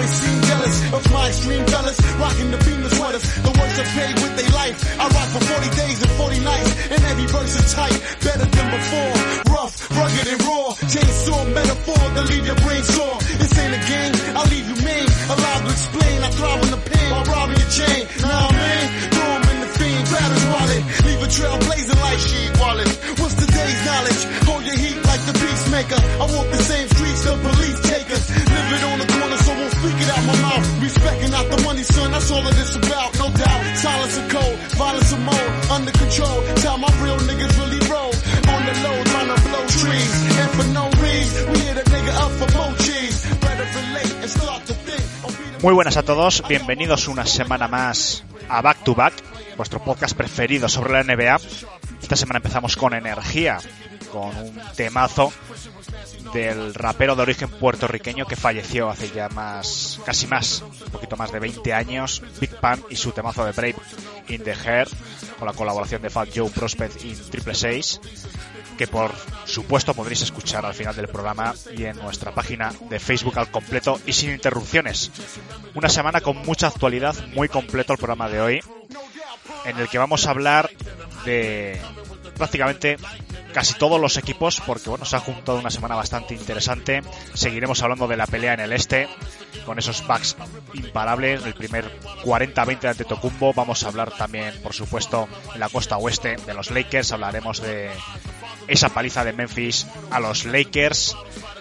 Always seem jealous of my extreme fellas. Rocking the beamer sweaters. The worst are paid with their life. I rock for 40 days Muy buenas a todos, bienvenidos una semana más a Back to Back, vuestro podcast preferido sobre la NBA. Esta semana empezamos con energía, con un temazo del rapero de origen puertorriqueño que falleció hace ya más, casi más, un poquito más de 20 años, Big Pan y su temazo de Brave in the Hair, con la colaboración de Fat Joe Prospect y Triple Six que por supuesto podréis escuchar al final del programa y en nuestra página de Facebook al completo y sin interrupciones. Una semana con mucha actualidad, muy completo el programa de hoy, en el que vamos a hablar de prácticamente casi todos los equipos, porque bueno, se ha juntado una semana bastante interesante. Seguiremos hablando de la pelea en el este, con esos backs imparables, el primer 40-20 de Antetokounmpo. Vamos a hablar también, por supuesto, en la costa oeste de los Lakers. Hablaremos de esa paliza de Memphis a los Lakers.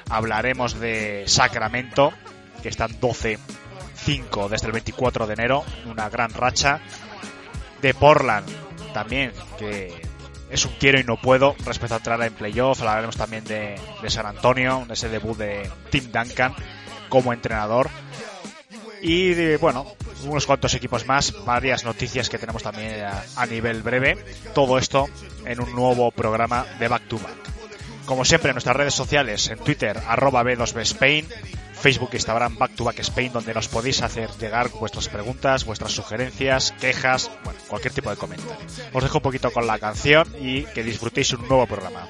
Hablaremos de Sacramento, que están 12-5 desde el 24 de enero, una gran racha. De Portland, también, que es un quiero y no puedo respecto a entrar en playoff. Hablaremos también de, San Antonio, de ese debut de Tim Duncan como entrenador. Y bueno, unos cuantos equipos más, varias noticias que tenemos también a, nivel breve. Todo esto en un nuevo programa de Back to Back. Como siempre, en nuestras redes sociales, en Twitter, arroba B2Bspain, Facebook, Instagram, Back to Back Spain, donde nos podéis hacer llegar vuestras preguntas, vuestras sugerencias, quejas, bueno, cualquier tipo de comentario. Os dejo un poquito con la canción y que disfrutéis un nuevo programa.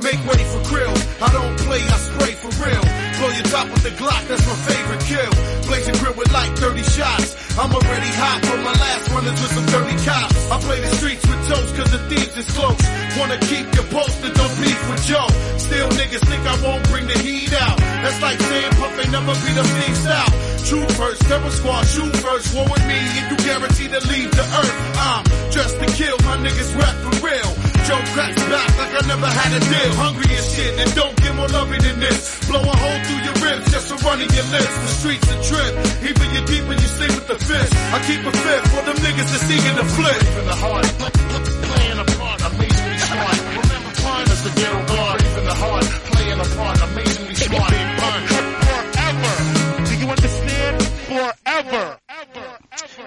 Make way for krill. I don't play, I spray for real. Blow your top with the Glock, that's my favorite kill. Blazing grill with like 30 shots. I'm already hot from my last runners with some 30 cops. I play the streets with toast cause the thieves is close. Wanna keep you posted, don't beef with Joe. Still niggas think I won't bring the heat out. That's like saying Puff ain't never beat a thief out. Shoot first, terror squad, shoot first. War with me and you guaranteed to leave the earth. I'm just to kill, my niggas rap for real. Joe cracks back like I never had a deal. Hungry as shit and don't get more loving than this. Blow a hole through your ribs just to run in your lips. The streets a trip. Even you deep when you sleep with the fish. I keep a fifth for them niggas that's eager to flip. In the heart, playing a part, amazingly smart. Remember pun as the ghetto. In the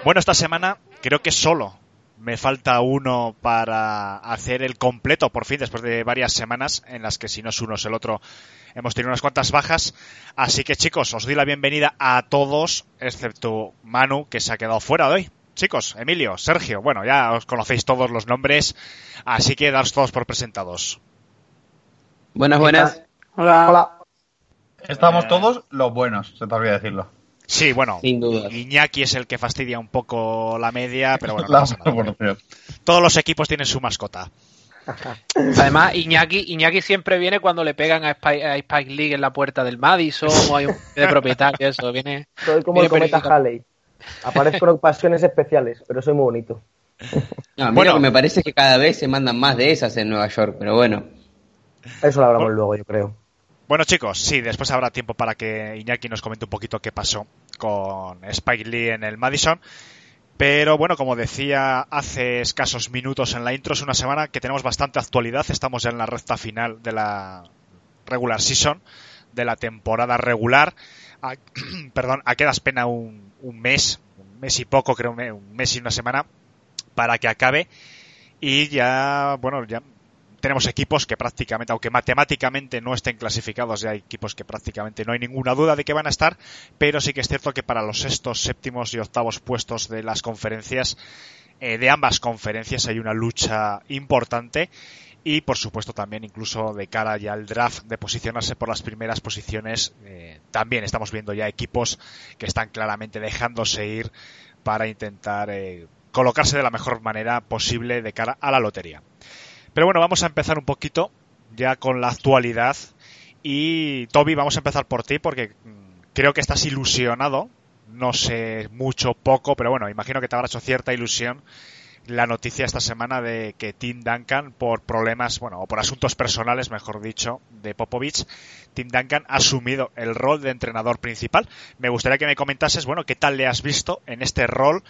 Bueno, esta semana creo que solo me falta uno para hacer el completo, por fin, después de varias semanas en las que si no es uno es el otro, hemos tenido unas cuantas bajas. Así que chicos, os doy la bienvenida a todos, excepto Manu, que se ha quedado fuera de hoy. Chicos, Emilio, Sergio, bueno, ya os conocéis todos los nombres, así que daos todos por presentados. Buenas, buenas. Hola. Estamos todos los buenos, se te olvida decirlo. Sí, bueno, Sin duda. Iñaki es el que fastidia un poco la media, pero bueno, no La pasa nada. proporción. todos los equipos tienen su mascota. Además, Iñaki, Iñaki siempre viene cuando le pegan a Spike, a Spike League en la puerta del Madison o hay un de propietario, eso, viene... Soy como viene el cometa. Halley. Aparezco en ocasiones especiales, pero soy muy bonito. No, a mí Bueno. lo que me parece es que cada vez se mandan más de esas en Nueva York, pero bueno. Eso lo hablamos luego, yo creo. Bueno, chicos, sí, después habrá tiempo para que Iñaki nos comente un poquito qué pasó con Spike Lee en el Madison. Pero bueno, como decía hace escasos minutos en la intro, es una semana que tenemos bastante actualidad. Estamos ya en la recta final de la regular season, de la temporada regular. A, perdón, a quedas pena un, un mes, un mes y poco, creo, un mes y una semana para que acabe. Y ya, bueno, ya tenemos equipos que prácticamente, aunque matemáticamente no estén clasificados, ya hay equipos que prácticamente no hay ninguna duda de que van a estar, pero sí que es cierto que para los sextos, séptimos y octavos puestos de las conferencias, eh, de ambas conferencias hay una lucha importante y por supuesto también incluso de cara ya al draft de posicionarse por las primeras posiciones, eh, también estamos viendo ya equipos que están claramente dejándose ir para intentar eh, colocarse de la mejor manera posible de cara a la lotería. Pero bueno, vamos a empezar un poquito ya con la actualidad. Y Toby, vamos a empezar por ti porque mm, creo que estás ilusionado. No sé mucho, poco, pero bueno, imagino que te habrá hecho cierta ilusión la noticia esta semana de que Tim Duncan, por problemas, bueno, o por asuntos personales, mejor dicho, de Popovich, Tim Duncan ha asumido el rol de entrenador principal. Me gustaría que me comentases, bueno, qué tal le has visto en este rol,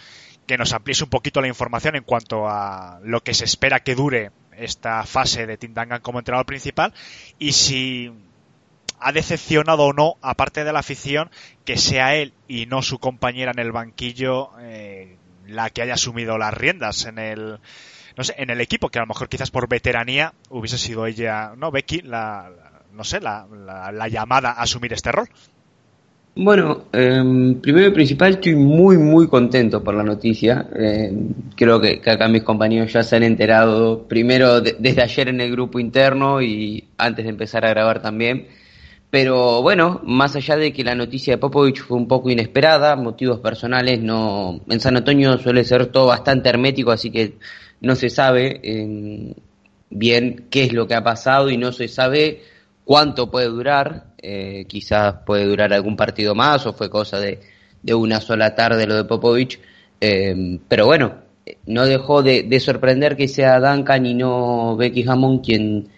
que nos amplíes un poquito la información en cuanto a lo que se espera que dure esta fase de Tim Duncan como entrenador principal y si ha decepcionado o no, aparte de la afición, que sea él y no su compañera en el banquillo eh, la que haya asumido las riendas en el no sé, en el equipo, que a lo mejor quizás por veteranía hubiese sido ella, no Becky, la- no sé, la, la- la llamada a asumir este rol. Bueno, eh, primero y principal estoy muy muy contento por la noticia. Eh, creo que, que acá mis compañeros ya se han enterado primero de- desde ayer en el grupo interno y antes de empezar a grabar también. Pero bueno, más allá de que la noticia de Popovich fue un poco inesperada, motivos personales, no en San Antonio suele ser todo bastante hermético, así que no se sabe eh, bien qué es lo que ha pasado y no se sabe cuánto puede durar. Eh, quizás puede durar algún partido más o fue cosa de, de una sola tarde lo de Popovich. Eh, pero bueno, no dejó de, de sorprender que sea Duncan y no Becky Hammond quien,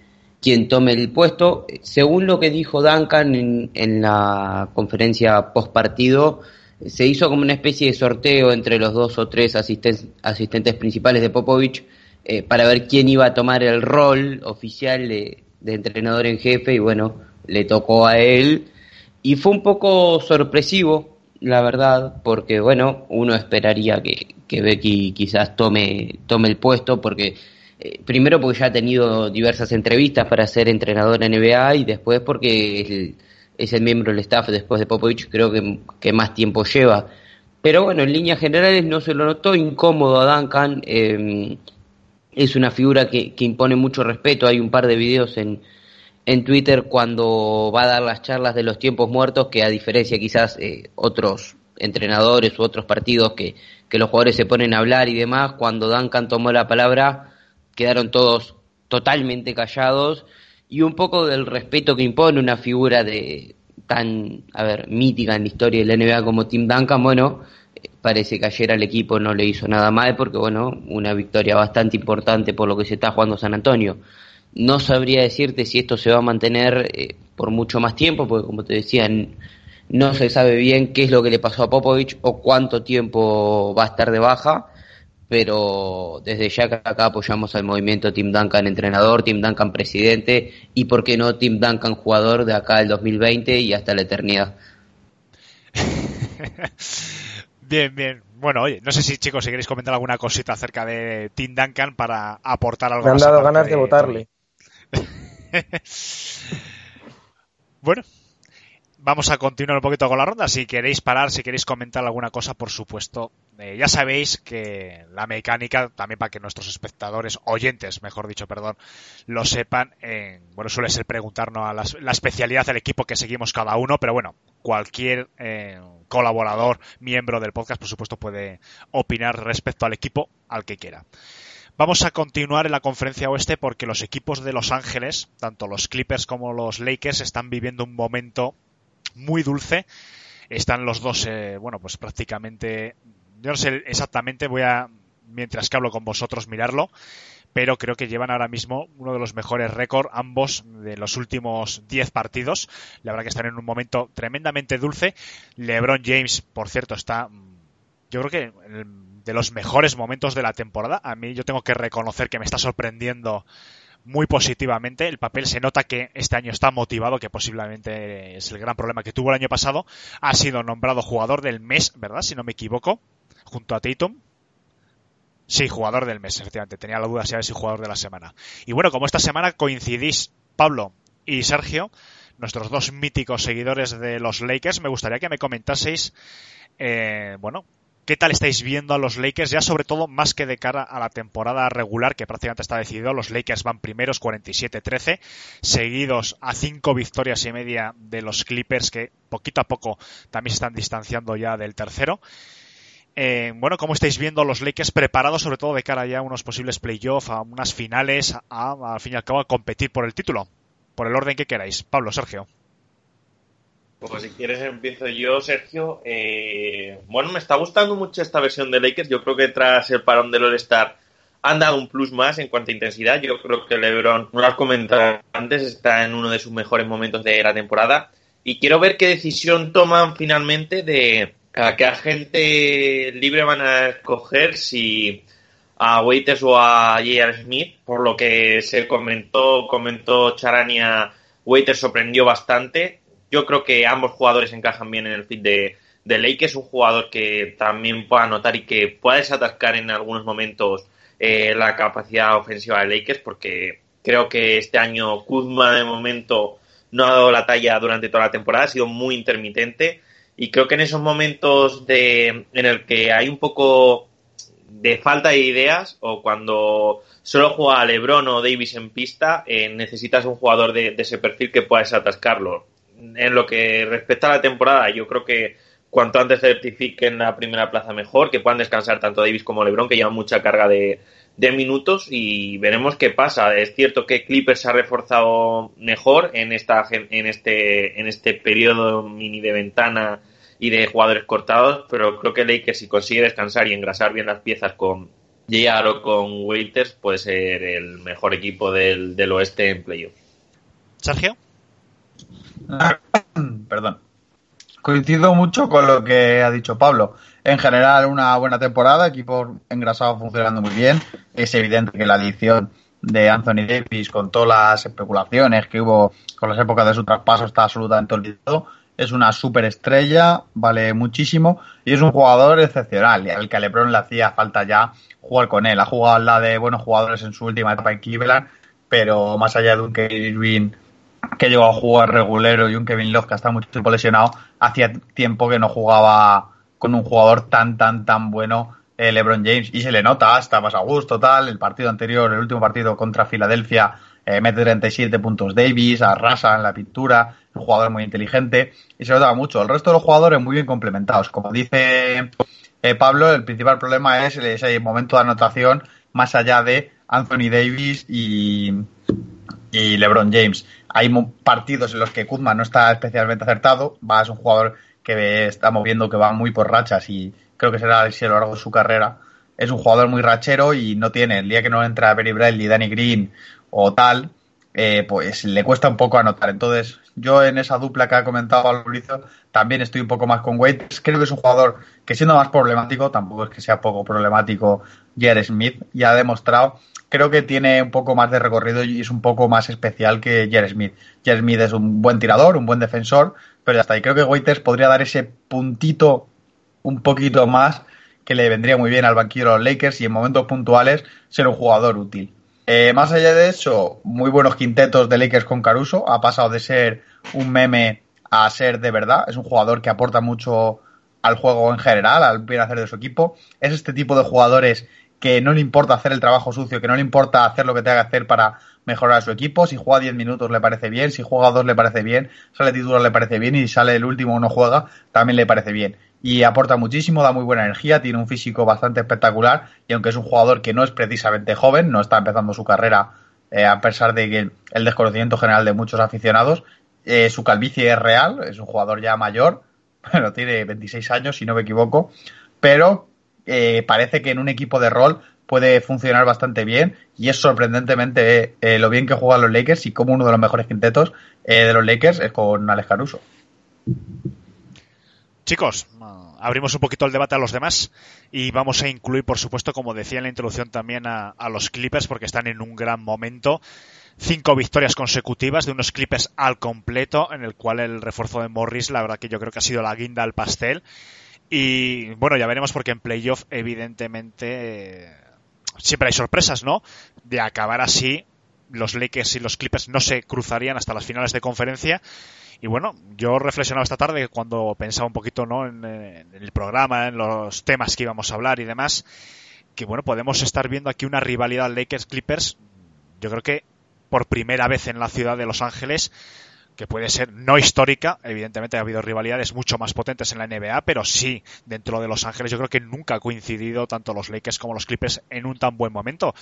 quien tome el puesto. Según lo que dijo Duncan en, en la conferencia post partido, se hizo como una especie de sorteo entre los dos o tres asisten- asistentes principales de Popovich eh, para ver quién iba a tomar el rol oficial de entrenador en jefe y bueno, le tocó a él y fue un poco sorpresivo, la verdad, porque bueno, uno esperaría que, que Becky quizás tome, tome el puesto porque eh, primero porque ya ha tenido diversas entrevistas para ser entrenador en NBA y después porque es el, miembro del staff después de Popovich, creo que, que más tiempo lleva. Pero bueno, en líneas generales no se lo notó incómodo a Duncan. eh, es una figura que, que impone mucho respeto. Hay un par de videos en, en Twitter cuando va a dar las charlas de los tiempos muertos, que a diferencia quizás eh, otros entrenadores u otros partidos que, que los jugadores se ponen a hablar y demás, cuando Duncan tomó la palabra, quedaron todos totalmente callados y un poco del respeto que impone una figura de tan, a ver, mítica en la historia de la NBA como Tim Duncan, bueno, eh, parece que ayer al equipo no le hizo nada mal porque, bueno, una victoria bastante importante por lo que se está jugando San Antonio. No sabría decirte si esto se va a mantener eh, por mucho más tiempo, porque como te decía, no se sabe bien qué es lo que le pasó a Popovich o cuánto tiempo va a estar de baja, pero desde ya que acá apoyamos al movimiento Tim Duncan entrenador, Tim Duncan presidente y por qué no Tim Duncan jugador de acá del 2020 y hasta la eternidad. Bien, bien. Bueno, oye, no sé si chicos, si queréis comentar alguna cosita acerca de Tim Duncan para aportar algo Me han dado ganas de votarle. bueno, vamos a continuar un poquito con la ronda. Si queréis parar, si queréis comentar alguna cosa, por supuesto. Eh, ya sabéis que la mecánica, también para que nuestros espectadores, oyentes, mejor dicho, perdón, lo sepan, eh, bueno, suele ser preguntarnos a la especialidad del equipo que seguimos cada uno, pero bueno, cualquier eh, colaborador, miembro del podcast, por supuesto, puede opinar respecto al equipo al que quiera. Vamos a continuar en la conferencia oeste porque los equipos de Los Ángeles, tanto los Clippers como los Lakers, están viviendo un momento muy dulce. Están los dos, eh, bueno, pues prácticamente, yo no sé exactamente, voy a, mientras que hablo con vosotros, mirarlo, pero creo que llevan ahora mismo uno de los mejores récords, ambos de los últimos 10 partidos. La verdad que están en un momento tremendamente dulce. LeBron James, por cierto, está, yo creo que en el- de los mejores momentos de la temporada. A mí yo tengo que reconocer que me está sorprendiendo muy positivamente. El papel se nota que este año está motivado, que posiblemente es el gran problema que tuvo el año pasado. Ha sido nombrado jugador del mes, ¿verdad? Si no me equivoco, junto a Tatum. Sí, jugador del mes, efectivamente. Tenía la duda si era si jugador de la semana. Y bueno, como esta semana coincidís Pablo y Sergio, nuestros dos míticos seguidores de los Lakers, me gustaría que me comentaseis, eh, bueno, ¿qué tal estáis viendo a los Lakers? Ya sobre todo más que de cara a la temporada regular, que prácticamente está decidido. Los Lakers van primeros 47-13, seguidos a cinco victorias y media de los Clippers, que poquito a poco también se están distanciando ya del tercero. Eh, bueno, ¿cómo estáis viendo a los Lakers preparados sobre todo de cara ya a unos posibles playoffs, a unas finales, a, al fin y al cabo a competir por el título? Por el orden que queráis. Pablo, Sergio. Pues si quieres empiezo yo, Sergio. Eh, bueno, me está gustando mucho esta versión de Lakers. Yo creo que tras el parón del All-Star han dado un plus más en cuanto a intensidad. Yo creo que LeBron, no lo has comentado antes, está en uno de sus mejores momentos de la temporada. Y quiero ver qué decisión toman finalmente de a qué agente libre van a escoger si a Waiters o a J.R. Smith, por lo que se comentó, comentó Charania, Waiters sorprendió bastante. Yo creo que ambos jugadores encajan bien en el fit de, de Lakers, un jugador que también pueda anotar y que pueda desatascar en algunos momentos eh, la capacidad ofensiva de Lakers, porque creo que este año Kuzma de momento no ha dado la talla durante toda la temporada, ha sido muy intermitente y creo que en esos momentos de, en el que hay un poco de falta de ideas o cuando solo juega LeBron o Davis en pista, eh, necesitas un jugador de, ese perfil que pueda desatascarlo. En lo que respecta a la temporada, yo creo que cuanto antes certifiquen la primera plaza mejor, que puedan descansar tanto Davis como LeBron, que llevan mucha carga de, minutos y veremos qué pasa. Es cierto que Clippers se ha reforzado mejor en esta en este en este periodo mini de ventana y de jugadores cortados, pero creo que Lakers si consigue descansar y engrasar bien las piezas con JR o con Waiters puede ser el mejor equipo del, del oeste en playoff. Sergio. Perdón. Coincido mucho con lo que ha dicho Pablo. En general, una buena temporada, equipo engrasado funcionando muy bien. Es evidente que la adición de Anthony Davis, con todas las especulaciones que hubo con las épocas de su traspaso, está absolutamente olvidado. Es una superestrella, vale muchísimo y es un jugador excepcional. Al que LeBron le hacía falta ya jugar con él. Ha jugado lado de buenos jugadores en su última etapa en Cleveland, pero más allá de un Irving que llegó a jugar regulero y un Kevin Love que está mucho tiempo lesionado, hacía tiempo que no jugaba con un jugador tan, tan, tan bueno eh, LeBron James y se le nota, está más a gusto, tal. El partido anterior, el último partido contra Filadelfia, eh, mete 37 puntos Davis, arrasa en la pintura, un jugador muy inteligente y se nota mucho. El resto de los jugadores muy bien complementados. Como dice eh, Pablo, el principal problema es ese momento de anotación más allá de Anthony Davis y, y LeBron James. Hay partidos en los que Kuzma no está especialmente acertado. Va, es un jugador que estamos viendo que va muy por rachas y creo que será así a lo largo de su carrera. Es un jugador muy rachero y no tiene, el día que no entra Benny Bradley, Danny Green o tal, eh, pues le cuesta un poco anotar. Entonces, yo en esa dupla que ha comentado Mauricio también estoy un poco más con Wade. Creo que es un jugador que siendo más problemático, tampoco es que sea poco problemático Jared Smith, ya ha demostrado creo que tiene un poco más de recorrido y es un poco más especial que Jared Smith. Jared Smith es un buen tirador, un buen defensor, pero ya está. Y creo que Waiters podría dar ese puntito un poquito más que le vendría muy bien al banquillo de los Lakers y en momentos puntuales ser un jugador útil. Eh, más allá de eso, muy buenos quintetos de Lakers con Caruso. Ha pasado de ser un meme a ser de verdad. Es un jugador que aporta mucho al juego en general, al bien hacer de su equipo. Es este tipo de jugadores que no le importa hacer el trabajo sucio, que no le importa hacer lo que tenga que hacer para mejorar a su equipo. Si juega 10 minutos le parece bien, si juega 2 le parece bien, sale titular le parece bien y sale el último no juega también le parece bien. Y aporta muchísimo, da muy buena energía, tiene un físico bastante espectacular y aunque es un jugador que no es precisamente joven, no está empezando su carrera eh, a pesar de que el desconocimiento general de muchos aficionados, eh, su calvicie es real, es un jugador ya mayor, bueno, tiene 26 años si no me equivoco, pero eh, parece que en un equipo de rol puede funcionar bastante bien y es sorprendentemente lo bien que juegan los Lakers y como uno de los mejores quintetos de los Lakers es con Alex Caruso. Chicos, abrimos un poquito el debate a los demás y vamos a incluir, por supuesto, como decía en la introducción, también a, los Clippers porque están en un gran momento. Cinco victorias consecutivas de unos Clippers al completo, en el cual el refuerzo de Morris, la verdad que yo creo que ha sido la guinda al pastel. Y bueno, ya veremos porque en playoff, evidentemente, siempre hay sorpresas, ¿no? De acabar así, los Lakers y los Clippers no se cruzarían hasta las finales de conferencia. Y bueno, yo reflexionaba esta tarde cuando pensaba un poquito ¿no? en, en, el programa, en los temas que íbamos a hablar y demás, que bueno, podemos estar viendo aquí una rivalidad Lakers-Clippers, yo creo que por primera vez en la ciudad de Los Ángeles, que puede ser no histórica, evidentemente ha habido rivalidades mucho más potentes en la NBA, pero sí dentro de Los Ángeles yo creo que nunca ha coincidido tanto los Lakers como los Clippers en un tan buen momento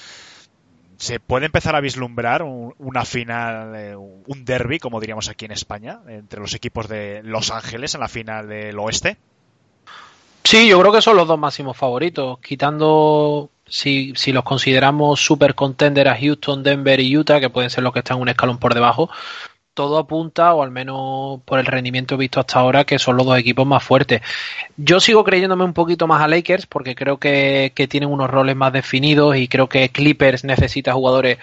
se puede empezar a vislumbrar un, una final, eh, un derby, como diríamos aquí en España, entre los equipos de Los Ángeles en la final del oeste. Sí, yo creo que son los dos máximos favoritos, quitando si, si los consideramos super contender a Houston, Denver y Utah, que pueden ser los que están un escalón por debajo, todo apunta, o al menos por el rendimiento visto hasta ahora, que son los dos equipos más fuertes. Yo sigo creyéndome un poquito más a Lakers porque creo que, que tienen unos roles más definidos y creo que Clippers necesita jugadores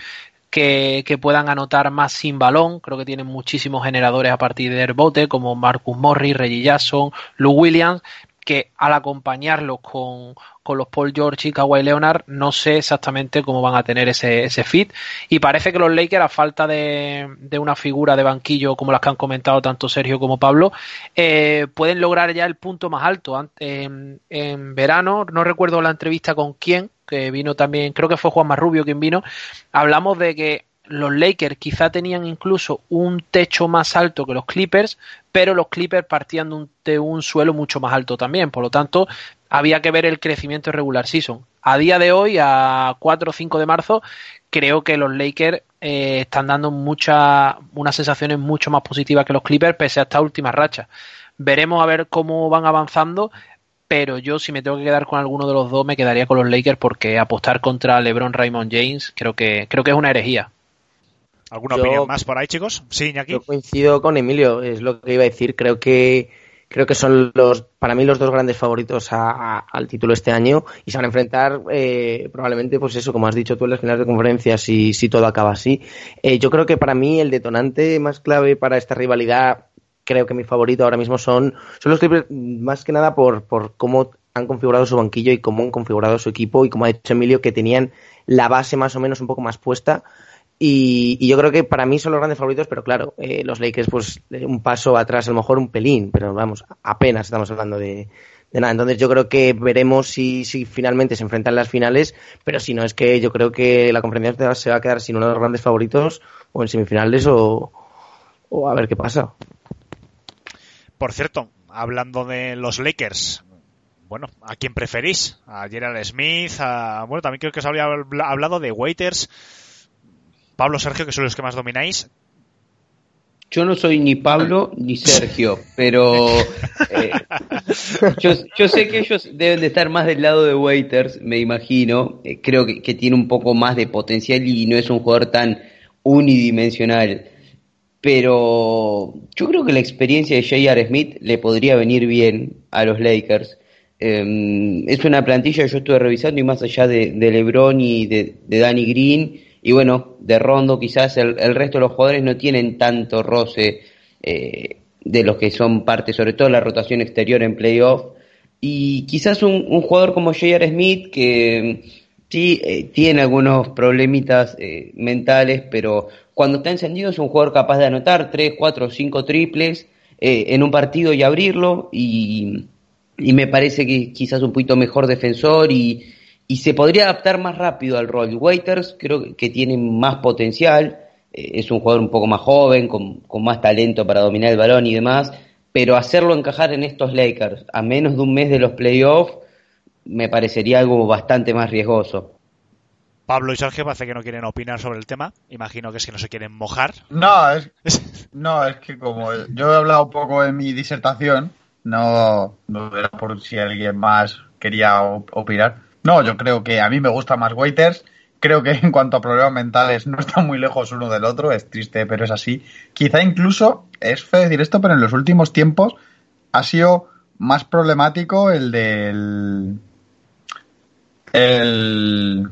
que, que, puedan anotar más sin balón. Creo que tienen muchísimos generadores a partir del bote, como Marcus Morris, Reggie Jackson, Lou Williams, que al acompañarlos con, con, los Paul George y Kawhi Leonard no sé exactamente cómo van a tener ese, ese fit. Y parece que los Lakers a falta de, de, una figura de banquillo como las que han comentado tanto Sergio como Pablo eh, pueden lograr ya el punto más alto. En, en verano no recuerdo la entrevista con quién que vino también creo que fue Juan Marrubio quien vino hablamos de que los Lakers quizá tenían incluso un techo más alto que los Clippers, pero los Clippers partían de un, suelo mucho más alto también. Por lo tanto, había que ver el crecimiento regular season. A día de hoy, a 4 o 5 de marzo, creo que los Lakers eh, están dando muchas, unas sensaciones mucho más positivas que los Clippers, pese a esta última racha. Veremos a ver cómo van avanzando, pero yo si me tengo que quedar con alguno de los dos me quedaría con los Lakers porque apostar contra LeBron Raymond James creo que creo que es una herejía. ¿Alguna yo, opinión más por ahí, chicos? Sí, Iñaki. Yo coincido con Emilio, es lo que iba a decir. Creo que creo que son los para mí los dos grandes favoritos a, a, al título este año y se van a enfrentar eh, probablemente pues eso como has dicho tú en las finales de conferencia si, si todo acaba así eh, yo creo que para mí el detonante más clave para esta rivalidad creo que mi favorito ahora mismo son son los Clippers más que nada por por cómo han configurado su banquillo y cómo han configurado su equipo y como ha dicho Emilio que tenían la base más o menos un poco más puesta y, y, yo creo que para mí son los grandes favoritos, pero claro, eh, los Lakers, pues un paso atrás, a lo mejor un pelín, pero vamos, apenas estamos hablando de, nada. Entonces yo creo que veremos si, si finalmente se enfrentan las finales, pero si no es que yo creo que la conferencia se va a quedar sin uno de los grandes favoritos, o en semifinales, o, o a ver qué pasa. Por cierto, hablando de los Lakers, bueno, ¿a quién preferís? ¿A Gerald Smith? A, bueno, también creo que se había hablado de Waiters. Pablo, Sergio, que son los que más domináis. Yo no soy ni Pablo ni Sergio, pero eh, yo, sé que ellos deben de estar más del lado de Waiters, me imagino. Eh, creo que, tiene un poco más de potencial y no es un jugador tan unidimensional. Pero yo creo que la experiencia de J.R. Smith le podría venir bien a los Lakers. Eh, es una plantilla que yo estuve revisando y más allá de, LeBron y de Danny Green y bueno, de Rondo quizás el, el, resto de los jugadores no tienen tanto roce eh, de los que son parte, sobre todo la rotación exterior en playoff. Y quizás un, jugador como J.R. Smith, que sí eh, tiene algunos problemitas eh, mentales, pero cuando está encendido es un jugador capaz de anotar 3, 4, 5 triples, eh, en un partido y abrirlo y, y me parece que quizás un poquito mejor defensor y, y se podría adaptar más rápido al rol. Waiters creo que tiene más potencial, eh, es un jugador un poco más joven, con, con más talento para dominar el balón y demás, pero hacerlo encajar en estos Lakers a menos de un mes de los playoffs me parecería algo bastante más riesgoso. Pablo y Sergio parece que no quieren opinar sobre el tema. Imagino que es que no se quieren mojar. No, es, no, es que como yo he hablado un poco en mi disertación, no, no era por si alguien más quería opinar. No, yo creo que a mí me gusta más Waiters. Creo que en cuanto a problemas mentales no están muy lejos uno del otro. Es triste, pero es así. Quizá incluso, es feo decir esto, pero en los últimos tiempos ha sido más problemático el del... El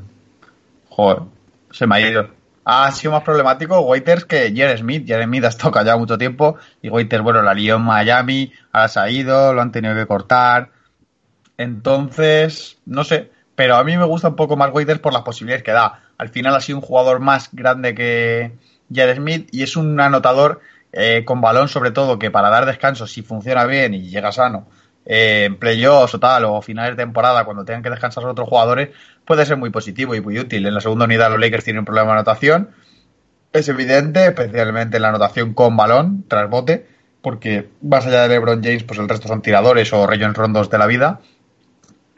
Joder, se me ha ido. Ha sido más problemático Waiters que Jerry Smith. Jerry Smith ha estado mucho tiempo y Waiters, bueno, la lió en Miami, ahora se ha ido, lo han tenido que cortar. Entonces, no sé, pero a mí me gusta un poco más Waiters por las posibilidades que da. Al final ha sido un jugador más grande que Jerry Smith y es un anotador eh, con balón sobre todo que para dar descanso, si funciona bien y llega sano, eh, en playoffs o tal, o finales de temporada, cuando tengan que descansar otros jugadores, puede ser muy positivo y muy útil. En la segunda unidad los Lakers tienen un problema de anotación. Es evidente, especialmente en la anotación con balón, tras bote, porque más allá de LeBron James, pues el resto son tiradores o reyes rondos de la vida.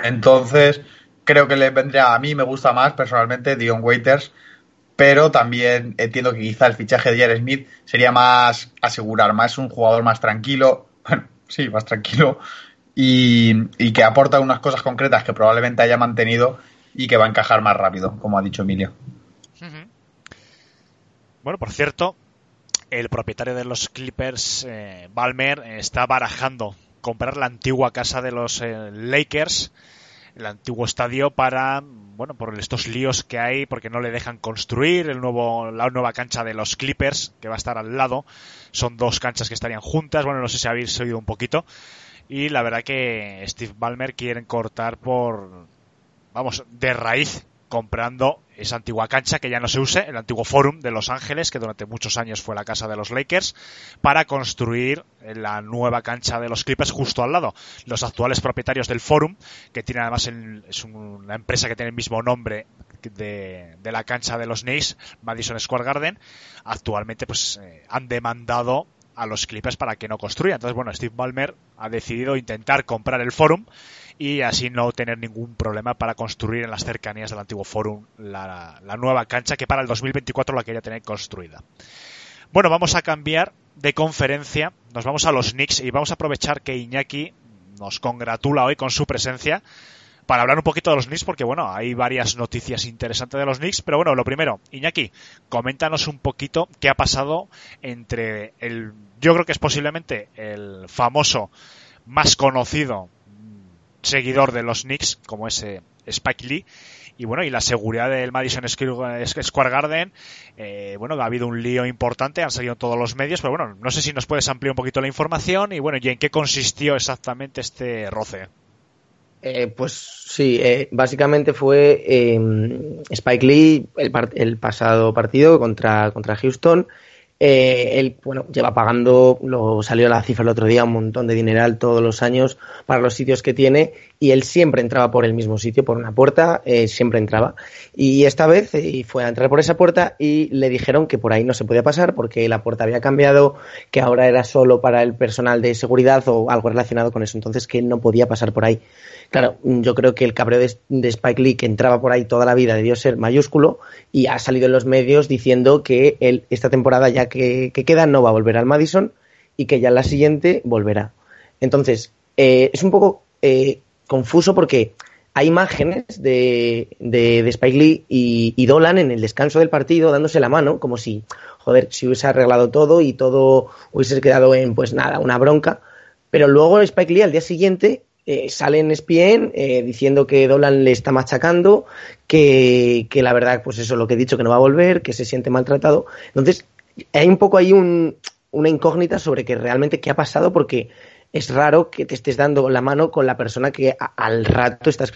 Entonces, creo que le vendría, a mí me gusta más personalmente Dion Waiters, pero también entiendo que quizá el fichaje de Jared Smith sería más asegurar, más un jugador más tranquilo, bueno, sí, más tranquilo, y, que aporta unas cosas concretas que probablemente haya mantenido y que va a encajar más rápido, como ha dicho Emilio. Bueno, por cierto, el propietario de los Clippers, eh, Balmer, está barajando comprar la antigua casa de los eh, Lakers, el antiguo estadio, para, bueno, por estos líos que hay, porque no le dejan construir el nuevo, la nueva cancha de los Clippers, que va a estar al lado. Son dos canchas que estarían juntas. Bueno, no sé si habéis oído un poquito. Y la verdad que Steve Ballmer quieren cortar por, vamos, de raíz comprando esa antigua cancha que ya no se use, el antiguo Forum de Los Ángeles, que durante muchos años fue la casa de los Lakers, para construir la nueva cancha de los Clippers justo al lado. Los actuales propietarios del Forum, que tiene además es una empresa que tiene el mismo nombre de, la cancha de los Knicks, Madison Square Garden, actualmente pues eh, han demandado a los Clippers para que no construyan. Entonces, bueno, Steve Ballmer ha decidido intentar comprar el Forum y así no tener ningún problema para construir en las cercanías del antiguo Forum la, nueva cancha que para el 2024 la quería tener construida. Bueno, vamos a cambiar de conferencia, nos vamos a los Knicks y vamos a aprovechar que Iñaki nos congratula hoy con su presencia para hablar un poquito de los Knicks, porque bueno, hay varias noticias interesantes de los Knicks, pero bueno, lo primero, Iñaki, coméntanos un poquito qué ha pasado entre el, yo creo que es posiblemente el famoso más conocido seguidor de los Knicks, como ese Spike Lee, y bueno, y la seguridad del Madison Square Garden, eh, bueno, ha habido un lío importante, han salido todos los medios, pero bueno, no sé si nos puedes ampliar un poquito la información y bueno, y en qué consistió exactamente este roce. Eh, pues sí, eh, básicamente fue em, Spike Lee el, el, pasado partido contra, contra Houston. Eh, él, bueno, lleva pagando, lo salió la cifra el otro día, un montón de dineral todos los años para los sitios que tiene y él siempre entraba por el mismo sitio, por una puerta, eh, siempre entraba. Y esta vez eh, fue a entrar por esa puerta y le dijeron que por ahí no se podía pasar porque la puerta había cambiado, que ahora era solo para el personal de seguridad o algo relacionado con eso, entonces que no podía pasar por ahí. Claro, yo creo que el cabreo de, Spike Lee, que entraba por ahí toda la vida, debió ser mayúsculo y ha salido en los medios diciendo que él, esta temporada ya que, queda no va a volver al Madison y que ya en la siguiente volverá. Entonces, eh, es un poco eh, confuso porque hay imágenes de, de, Spike Lee y, y, Dolan en el descanso del partido dándose la mano, como si, joder, si hubiese arreglado todo y todo hubiese quedado en, pues nada, una bronca. Pero luego Spike Lee al día siguiente eh, sale en ESPN eh, diciendo que Dolan le está machacando, que, que, la verdad, pues eso es lo que he dicho, que no va a volver, que se siente maltratado. Entonces, hay un poco ahí un, una incógnita sobre que realmente qué ha pasado, porque es raro que te estés dando la mano con la persona que al rato estás,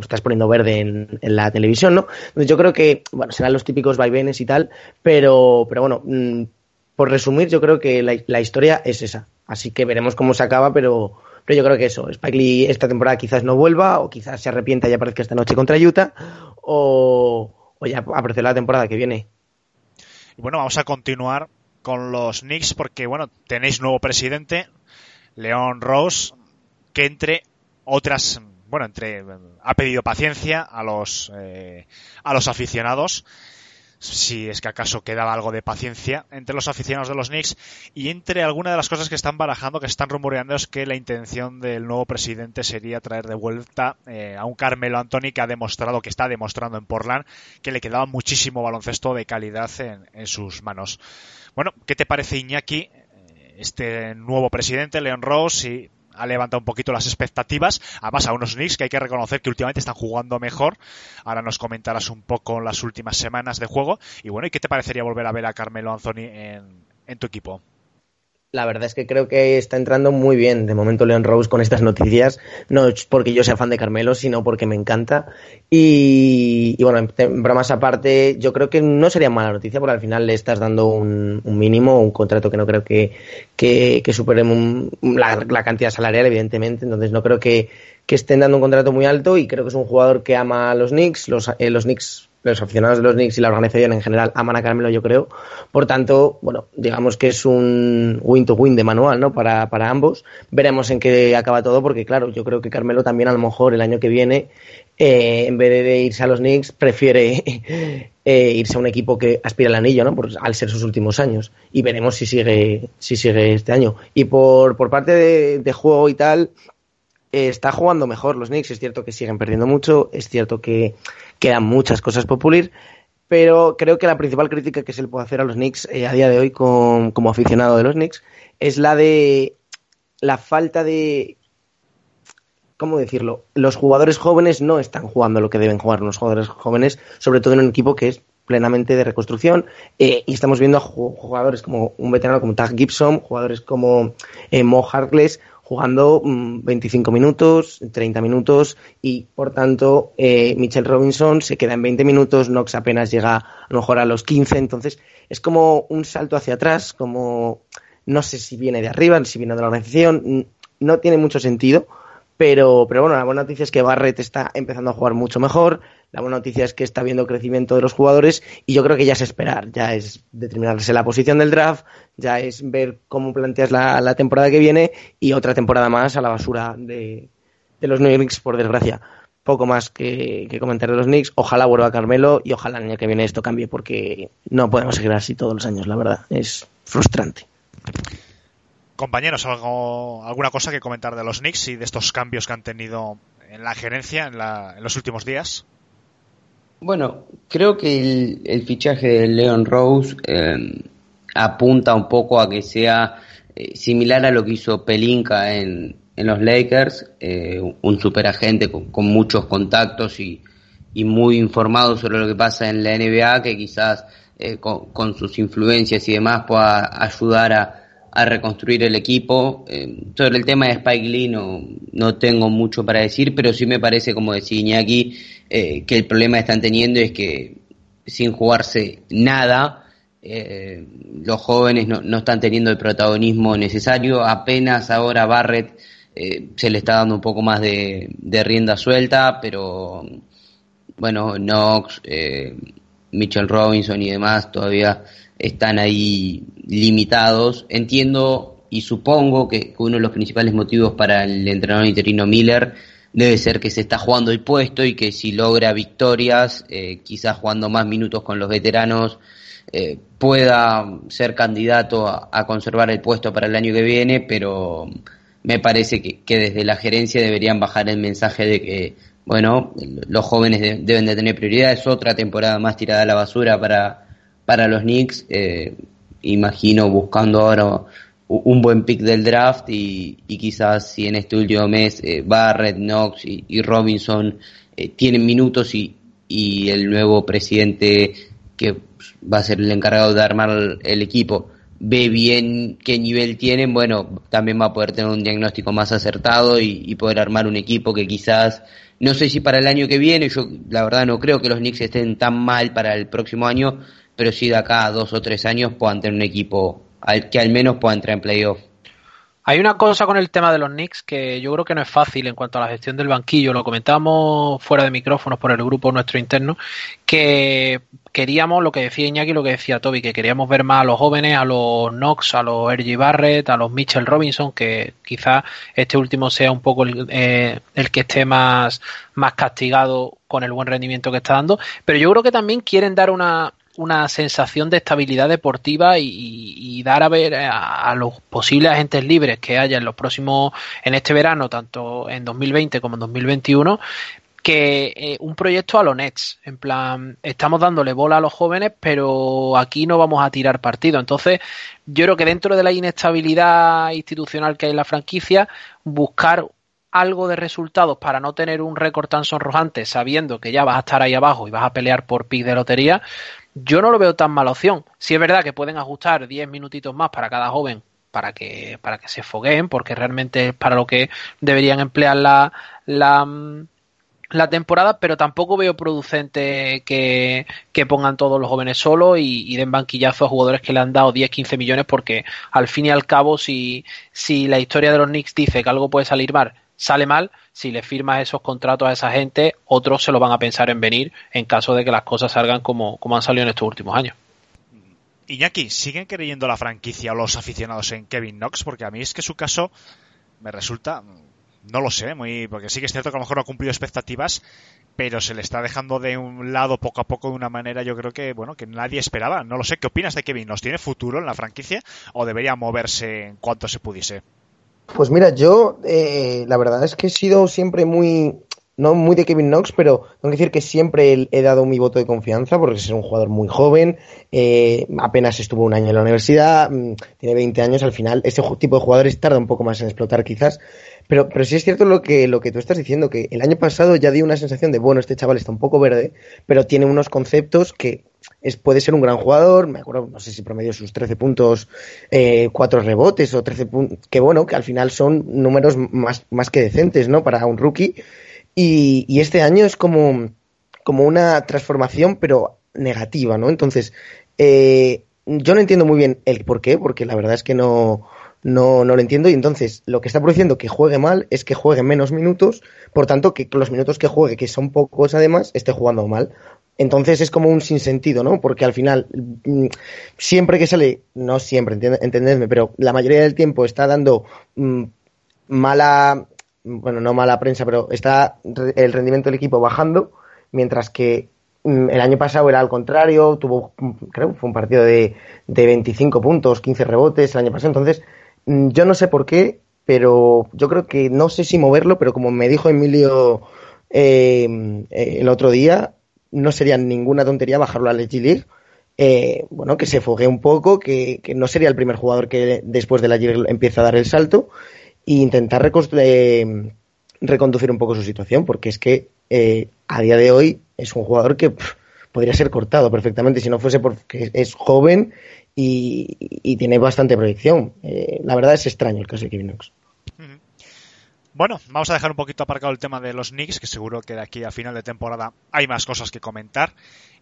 estás poniendo verde en, la televisión, ¿no? Entonces yo creo que, bueno, serán los típicos vaivenes y tal, pero, pero bueno, mm, por resumir, yo creo que la, historia es esa. Así que veremos cómo se acaba, pero, pero yo creo que eso, Spike Lee esta temporada quizás no vuelva, o quizás se arrepienta y aparezca esta noche contra Utah, o, o ya aparecerá la temporada que viene. Bueno, vamos a continuar con los Knicks porque, bueno, tenéis nuevo presidente, Leon Rose, que entre otras, bueno, entre ha pedido paciencia a los eh, a los aficionados si es que acaso quedaba algo de paciencia entre los aficionados de los Knicks y entre algunas de las cosas que están barajando, que están rumoreando es que la intención del nuevo presidente sería traer de vuelta eh, a un Carmelo Anthony que ha demostrado, que está demostrando en Portland, que le quedaba muchísimo baloncesto de calidad en, en sus manos. Bueno, ¿qué te parece Iñaki? Este nuevo presidente, Leon Rose, y ha levantado un poquito las expectativas. Además, a unos Knicks que hay que reconocer que últimamente están jugando mejor. Ahora nos comentarás un poco las últimas semanas de juego. Y bueno, ¿y qué te parecería volver a ver a Carmelo Anthony en tu equipo? La verdad es que creo que está entrando muy bien de momento Leon Rose con estas noticias, no es porque yo sea fan de Carmelo, sino porque me encanta. Y, y bueno, en bromas aparte, yo creo que no sería mala noticia porque al final le estás dando un, un mínimo, un contrato que no creo que, que, que supere un- la, la cantidad salarial, evidentemente. Entonces no creo que, que estén dando un contrato muy alto y creo que es un jugador que ama a los Knicks, los, eh, los Knicks los aficionados de los Knicks y la organización en general aman a Carmelo, yo creo. Por tanto, bueno, digamos que es un win to win de manual, ¿no? Para, para ambos. Veremos en qué acaba todo, porque claro, yo creo que Carmelo también a lo mejor el año que viene, eh, en vez de irse a los Knicks, prefiere eh, irse a un equipo que aspira al anillo, ¿no? Por, al ser sus últimos años. Y veremos si sigue, si sigue este año. Y por, por parte de, de juego y tal, eh, está jugando mejor los Knicks. Es cierto que siguen perdiendo mucho, es cierto que quedan muchas cosas por pulir, pero creo que la principal crítica que se le puede hacer a los Knicks eh, a día de hoy como aficionado de los Knicks es la de la falta de ¿cómo decirlo? Los jugadores jóvenes no están jugando lo que deben jugar los jugadores jóvenes, sobre todo en un equipo que es plenamente de reconstrucción eh, y estamos viendo a ju- jugadores como un veterano como Tag Gibson, jugadores como eh, Mo Harkless jugando mm, 25 minutos, 30 minutos y por tanto eh, Mitchell Robinson se queda en 20 minutos, Knox apenas llega a lo mejor a los 15, entonces es como un salto hacia atrás, como no sé si viene de arriba, si viene de la organización, no tiene mucho sentido, pero, pero bueno, la buena noticia es que Barrett está empezando a jugar mucho mejor. La buena noticia es que está viendo crecimiento de los jugadores y yo creo que ya es esperar, ya es determinarse la posición del draft, ya es ver cómo planteas la, temporada que viene y otra temporada más a la basura de, de los New Knicks, por desgracia. Poco más que, que comentar de los Knicks. Ojalá vuelva Carmelo y ojalá el año que viene esto cambie porque no podemos seguir así todos los años, la verdad. Es frustrante. Compañeros, ¿algo, ¿alguna cosa que comentar de los Knicks y de estos cambios que han tenido en la gerencia en, la- en los últimos días? Bueno, creo que el, fichaje de Leon Rose eh, apunta un poco a que sea eh, similar a lo que hizo Pelinka en, en los Lakers, eh, un superagente con, con muchos contactos y, y muy informado sobre lo que pasa en la NBA, que quizás eh, con, con sus influencias y demás pueda ayudar a, a reconstruir el equipo. Eh, sobre el tema de Spike Lee no, no tengo mucho para decir, pero sí me parece, como decía Iñaki, eh, que el problema están teniendo es que sin jugarse nada, eh, los jóvenes no, no están teniendo el protagonismo necesario. Apenas ahora Barrett eh, se le está dando un poco más de, de rienda suelta, pero bueno, Knox, eh, Mitchell Robinson y demás todavía están ahí limitados. Entiendo y supongo que uno de los principales motivos para el entrenador interino Miller debe ser que se está jugando el puesto y que si logra victorias, eh, quizás jugando más minutos con los veteranos, eh, pueda ser candidato a, conservar el puesto para el año que viene, pero me parece que, desde la gerencia deberían bajar el mensaje de que, bueno, los jóvenes de- deben de tener prioridad. Es otra temporada más tirada a la basura para, para los Knicks. eh, imagino buscando ahora un buen pick del draft y, y quizás si en este último mes eh, Barrett, Knox y, Robinson eh, tienen minutos y, y el nuevo presidente que va a ser el encargado de armar el, equipo ve bien qué nivel tienen, bueno, también va a poder tener un diagnóstico más acertado y, y poder armar un equipo que quizás, no sé si para el año que viene, yo la verdad no creo que los Knicks estén tan mal para el próximo año, pero sí de acá a dos o tres años puedan tener un equipo al, que al menos pueda entrar en playoff. Hay una cosa con el tema de los Knicks que yo creo que no es fácil en cuanto a la gestión del banquillo. Lo comentábamos fuera de micrófonos por el grupo nuestro interno, que queríamos, lo que decía Iñaki lo que decía Toby, que queríamos ver más a los jóvenes, a los Knox, a los R.G. Barrett, a los Mitchell Robinson, que quizá este último sea un poco el, eh, el que esté más, más castigado con el buen rendimiento que está dando. Pero yo creo que también quieren dar una, una sensación de estabilidad deportiva y, dar a ver a, los posibles agentes libres que haya en los próximos, en este verano, tanto en 2020 como en 2021, que eh, un proyecto a los Nets, en plan, estamos dándole bola a los jóvenes, pero aquí no vamos a tirar partido. Entonces, yo creo que dentro de la inestabilidad institucional que hay en la franquicia, buscar algo de resultados para no tener un récord tan sonrojante sabiendo que ya vas a estar ahí abajo y vas a pelear por pick de lotería, yo no lo veo tan mala opción. Si es verdad que pueden ajustar 10 minutitos más para cada joven para que, para que se fogueen, porque realmente es para lo que deberían emplear la, la, la temporada, pero tampoco veo producente que, que pongan todos los jóvenes solos y, y, den banquillazo a jugadores que le han dado 10, 15 millones, porque al fin y al cabo, si, si la historia de los Knicks dice que algo puede salir mal, sale mal, si le firmas esos contratos a esa gente, otros se lo van a pensar en venir en caso de que las cosas salgan como, como han salido en estos últimos años. Iñaki, ¿siguen creyendo la franquicia o los aficionados en Kevin Knox? Porque a mí es que su caso me resulta, no lo sé, muy porque sí que es cierto que a lo mejor no ha cumplido expectativas, pero se le está dejando de un lado poco a poco de una manera yo creo que bueno que nadie esperaba. No lo sé, ¿qué opinas de Kevin Knox? ¿Tiene futuro en la franquicia o debería moverse en cuanto se pudiese? Pues mira, yo eh, la verdad es que he sido siempre muy, no muy de Kevin Knox, pero tengo que decir que siempre he dado mi voto de confianza porque es un jugador muy joven, eh, apenas estuvo un año en la universidad, mm, tiene 20 años, al final ese tipo de jugadores tarda un poco más en explotar quizás, pero, pero sí es cierto lo que, lo que tú estás diciendo, que el año pasado ya dio una sensación de, bueno, este chaval está un poco verde, pero tiene unos conceptos que es, puede ser un gran jugador, me acuerdo, no sé si promedió sus 13 puntos, eh, 4 rebotes o 13 puntos, que bueno, que al final son números más, más que decentes, ¿no? Para un rookie. Y, este año es como, como una transformación, pero negativa, ¿no? Entonces, eh, yo no entiendo muy bien el por qué, porque la verdad es que no, no, no lo entiendo. Y entonces, lo que está produciendo que juegue mal es que juegue menos minutos, por tanto, que los minutos que juegue, que son pocos además, esté jugando mal. Entonces es como un sinsentido, ¿no? Porque al final, mm, siempre que sale, no siempre, entendedme, pero la mayoría del tiempo está dando mmm, mala, bueno, no mala prensa, pero está el rendimiento del equipo bajando, mientras que mmm, el año pasado era al contrario, tuvo, creo, fue un partido de, de 25 puntos, 15 rebotes el año pasado, entonces yo no sé por qué, pero yo creo que no sé si moverlo, pero como me dijo Emilio eh, el otro día, no sería ninguna tontería bajarlo a la. Eh, bueno, que se fogue un poco, que, que, no sería el primer jugador que después de la G empieza a dar el salto e intentar eh, reconducir un poco su situación, porque es que eh, a día de hoy es un jugador que podría ser cortado perfectamente si no fuese porque es joven y, y tiene bastante proyección. Eh, la verdad es extraño el caso de Kevin Knox. Bueno, vamos a dejar un poquito aparcado el tema de los Knicks, que seguro que de aquí a final de temporada hay más cosas que comentar.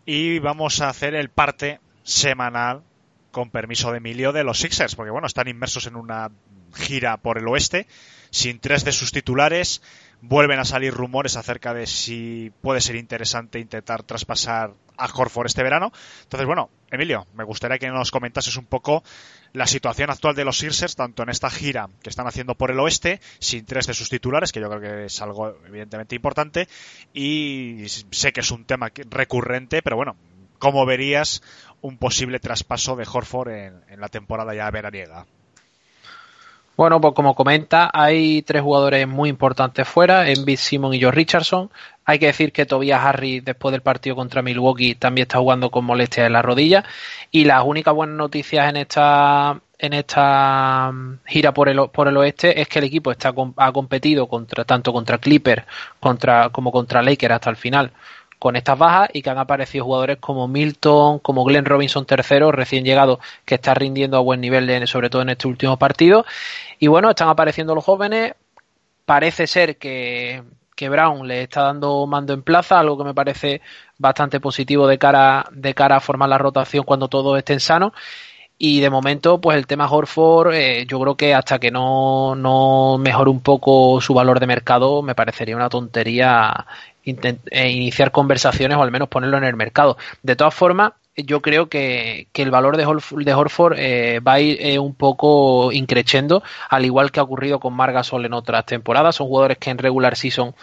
Y vamos a hacer el parte semanal, con permiso de Emilio, de los Sixers, porque bueno, están inmersos en una gira por el oeste, sin tres de sus titulares. Vuelven a salir rumores acerca de si puede ser interesante intentar traspasar a Horford este verano. Entonces, bueno, Emilio, me gustaría que nos comentases un poco la situación actual de los Sixers, tanto en esta gira que están haciendo por el oeste, sin tres de sus titulares, que yo creo que es algo evidentemente importante, y sé que es un tema recurrente, pero bueno, ¿cómo verías un posible traspaso de Horford en, en la temporada ya veraniega? Bueno, pues como comenta, hay tres jugadores muy importantes fuera, Embiid, Simon y George Richardson. Hay que decir que Tobias Harris, después del partido contra Milwaukee, también está jugando con molestias en la rodilla. Y las únicas buenas noticias en esta en esta gira por el, por el oeste es que el equipo está ha competido contra tanto contra Clipper contra, como contra Lakers hasta el final con estas bajas y que han aparecido jugadores como Milton, como Glenn Robinson tercero, recién llegado, que está rindiendo a buen nivel, sobre todo en este último partido. Y bueno, están apareciendo los jóvenes. Parece ser que, que Brown le está dando mando en plaza, algo que me parece bastante positivo de cara, de cara a formar la rotación cuando todos estén sanos. Y de momento, pues el tema Horford, eh, yo creo que hasta que no, no mejore un poco su valor de mercado, me parecería una tontería eh, iniciar conversaciones o al menos ponerlo en el mercado. De todas formas, yo creo que, que el valor de, de Horford eh, va a ir eh, un poco increciendo, al igual que ha ocurrido con Margasol en otras temporadas. Son jugadores que en regular season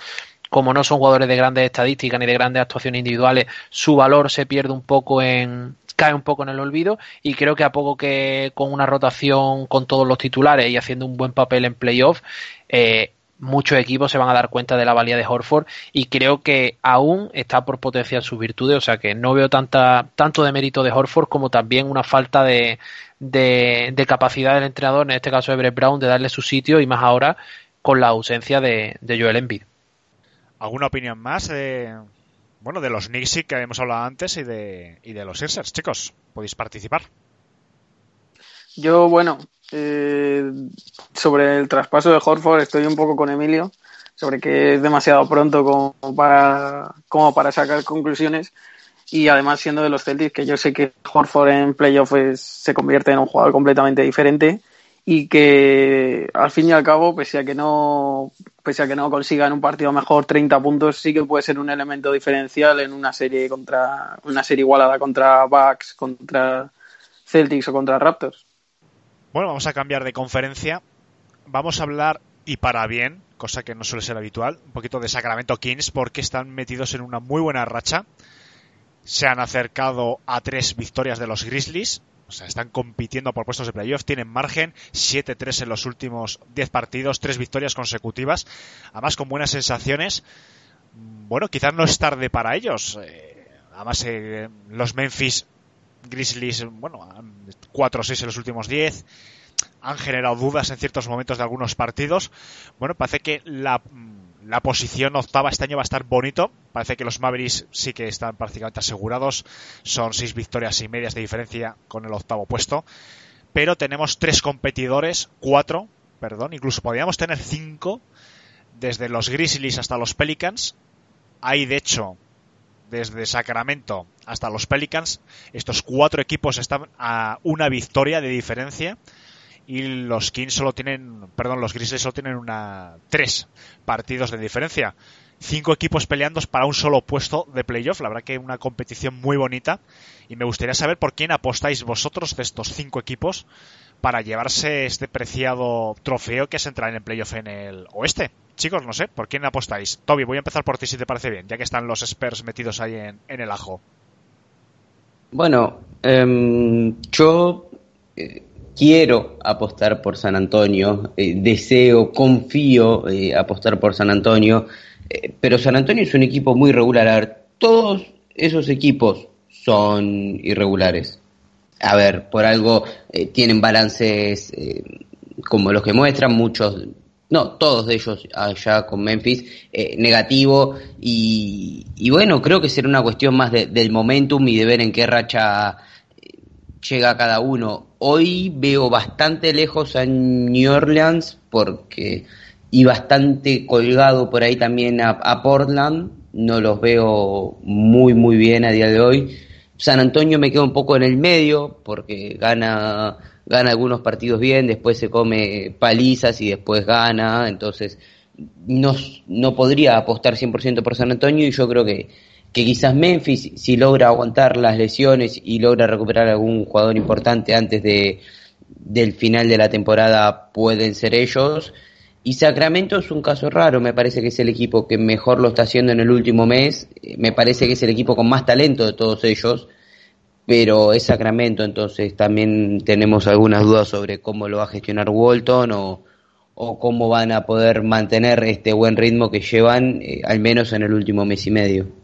como no son jugadores de grandes estadísticas ni de grandes actuaciones individuales, su valor se pierde un poco en, cae un poco en el olvido y creo que a poco que con una rotación con todos los titulares y haciendo un buen papel en playoff, eh, muchos equipos se van a dar cuenta de la valía de Horford y creo que aún está por potenciar sus virtudes, o sea que no veo tanta, tanto de mérito de Horford como también una falta de, de, capacidad del entrenador, en este caso de Brett Brown, de darle su sitio y más ahora con la ausencia de, de Joel Embiid. ¿Alguna opinión más? Bueno, de los Knicks que habíamos hablado antes y de, y de los Sixers. Chicos, podéis participar. Yo, bueno, eh, sobre el traspaso de Horford estoy un poco con Emilio, sobre que es demasiado pronto como para, como para sacar conclusiones. Y además siendo de los Celtics, que yo sé que Horford en playoff se convierte en un jugador completamente diferente y que al fin y al cabo, pese a que no, pese a que no consiga en un partido mejor 30 puntos, sí que puede ser un elemento diferencial en una serie contra una serie igualada contra Bucks, contra Celtics o contra Raptors. Bueno, vamos a cambiar de conferencia. Vamos a hablar y para bien, cosa que no suele ser habitual, un poquito de Sacramento Kings porque están metidos en una muy buena racha. Se han acercado a tres victorias de los Grizzlies, o sea, están compitiendo por puestos de playoff, tienen margen, 7-3 en los últimos 10 partidos, 3 victorias consecutivas, además con buenas sensaciones. Bueno, quizás no es tarde para ellos. Eh, además, eh, los Memphis Grizzlies, bueno, 4-6 en los últimos 10, han generado dudas en ciertos momentos de algunos partidos. Bueno, parece que la la posición octava este año va a estar bonito. Parece que los Mavericks sí que están prácticamente asegurados. Son seis victorias y medias de diferencia con el octavo puesto. Pero tenemos tres competidores, cuatro, perdón, incluso podríamos tener cinco, desde los Grizzlies hasta los Pelicans. Hay, de hecho, desde Sacramento hasta los Pelicans, estos cuatro equipos están a una victoria de diferencia y los Kings solo tienen, perdón, los Grizzlies solo tienen una tres partidos de diferencia. Cinco equipos peleando para un solo puesto de playoff. La verdad que una competición muy bonita. Y me gustaría saber por quién apostáis vosotros de estos cinco equipos para llevarse este preciado trofeo que es entrar en el playoff en el oeste. Chicos, no sé, ¿por quién apostáis? Toby, voy a empezar por ti si te parece bien, ya que están los Spurs metidos ahí en, el ajo. Bueno, em, yo eh, quiero apostar por San Antonio, eh, deseo, confío eh, apostar por San Antonio, eh, pero San Antonio es un equipo muy regular. Todos esos equipos son irregulares. A ver, por algo tienen balances como los que muestran muchos, no, todos de ellos allá con Memphis, negativo y, bueno, creo que será una cuestión más del momentum y de ver en qué racha llega cada uno. Hoy veo bastante lejos a New Orleans porque y bastante colgado por ahí también a, Portland. No los veo muy muy bien a día de hoy. San Antonio me queda un poco en el medio porque gana gana algunos partidos bien, después se come palizas y después gana, entonces no, no podría apostar 100% por San Antonio y yo creo que que quizás Memphis, si logra aguantar las lesiones y logra recuperar algún jugador importante antes de, del final de la temporada, pueden ser ellos. Y Sacramento es un caso raro, me parece que es el equipo que mejor lo está haciendo en el último mes, me parece que es el equipo con más talento de todos ellos, pero es Sacramento, entonces también tenemos algunas dudas sobre cómo lo va a gestionar Walton o, o cómo van a poder mantener este buen ritmo que llevan, eh, al menos en el último mes y medio.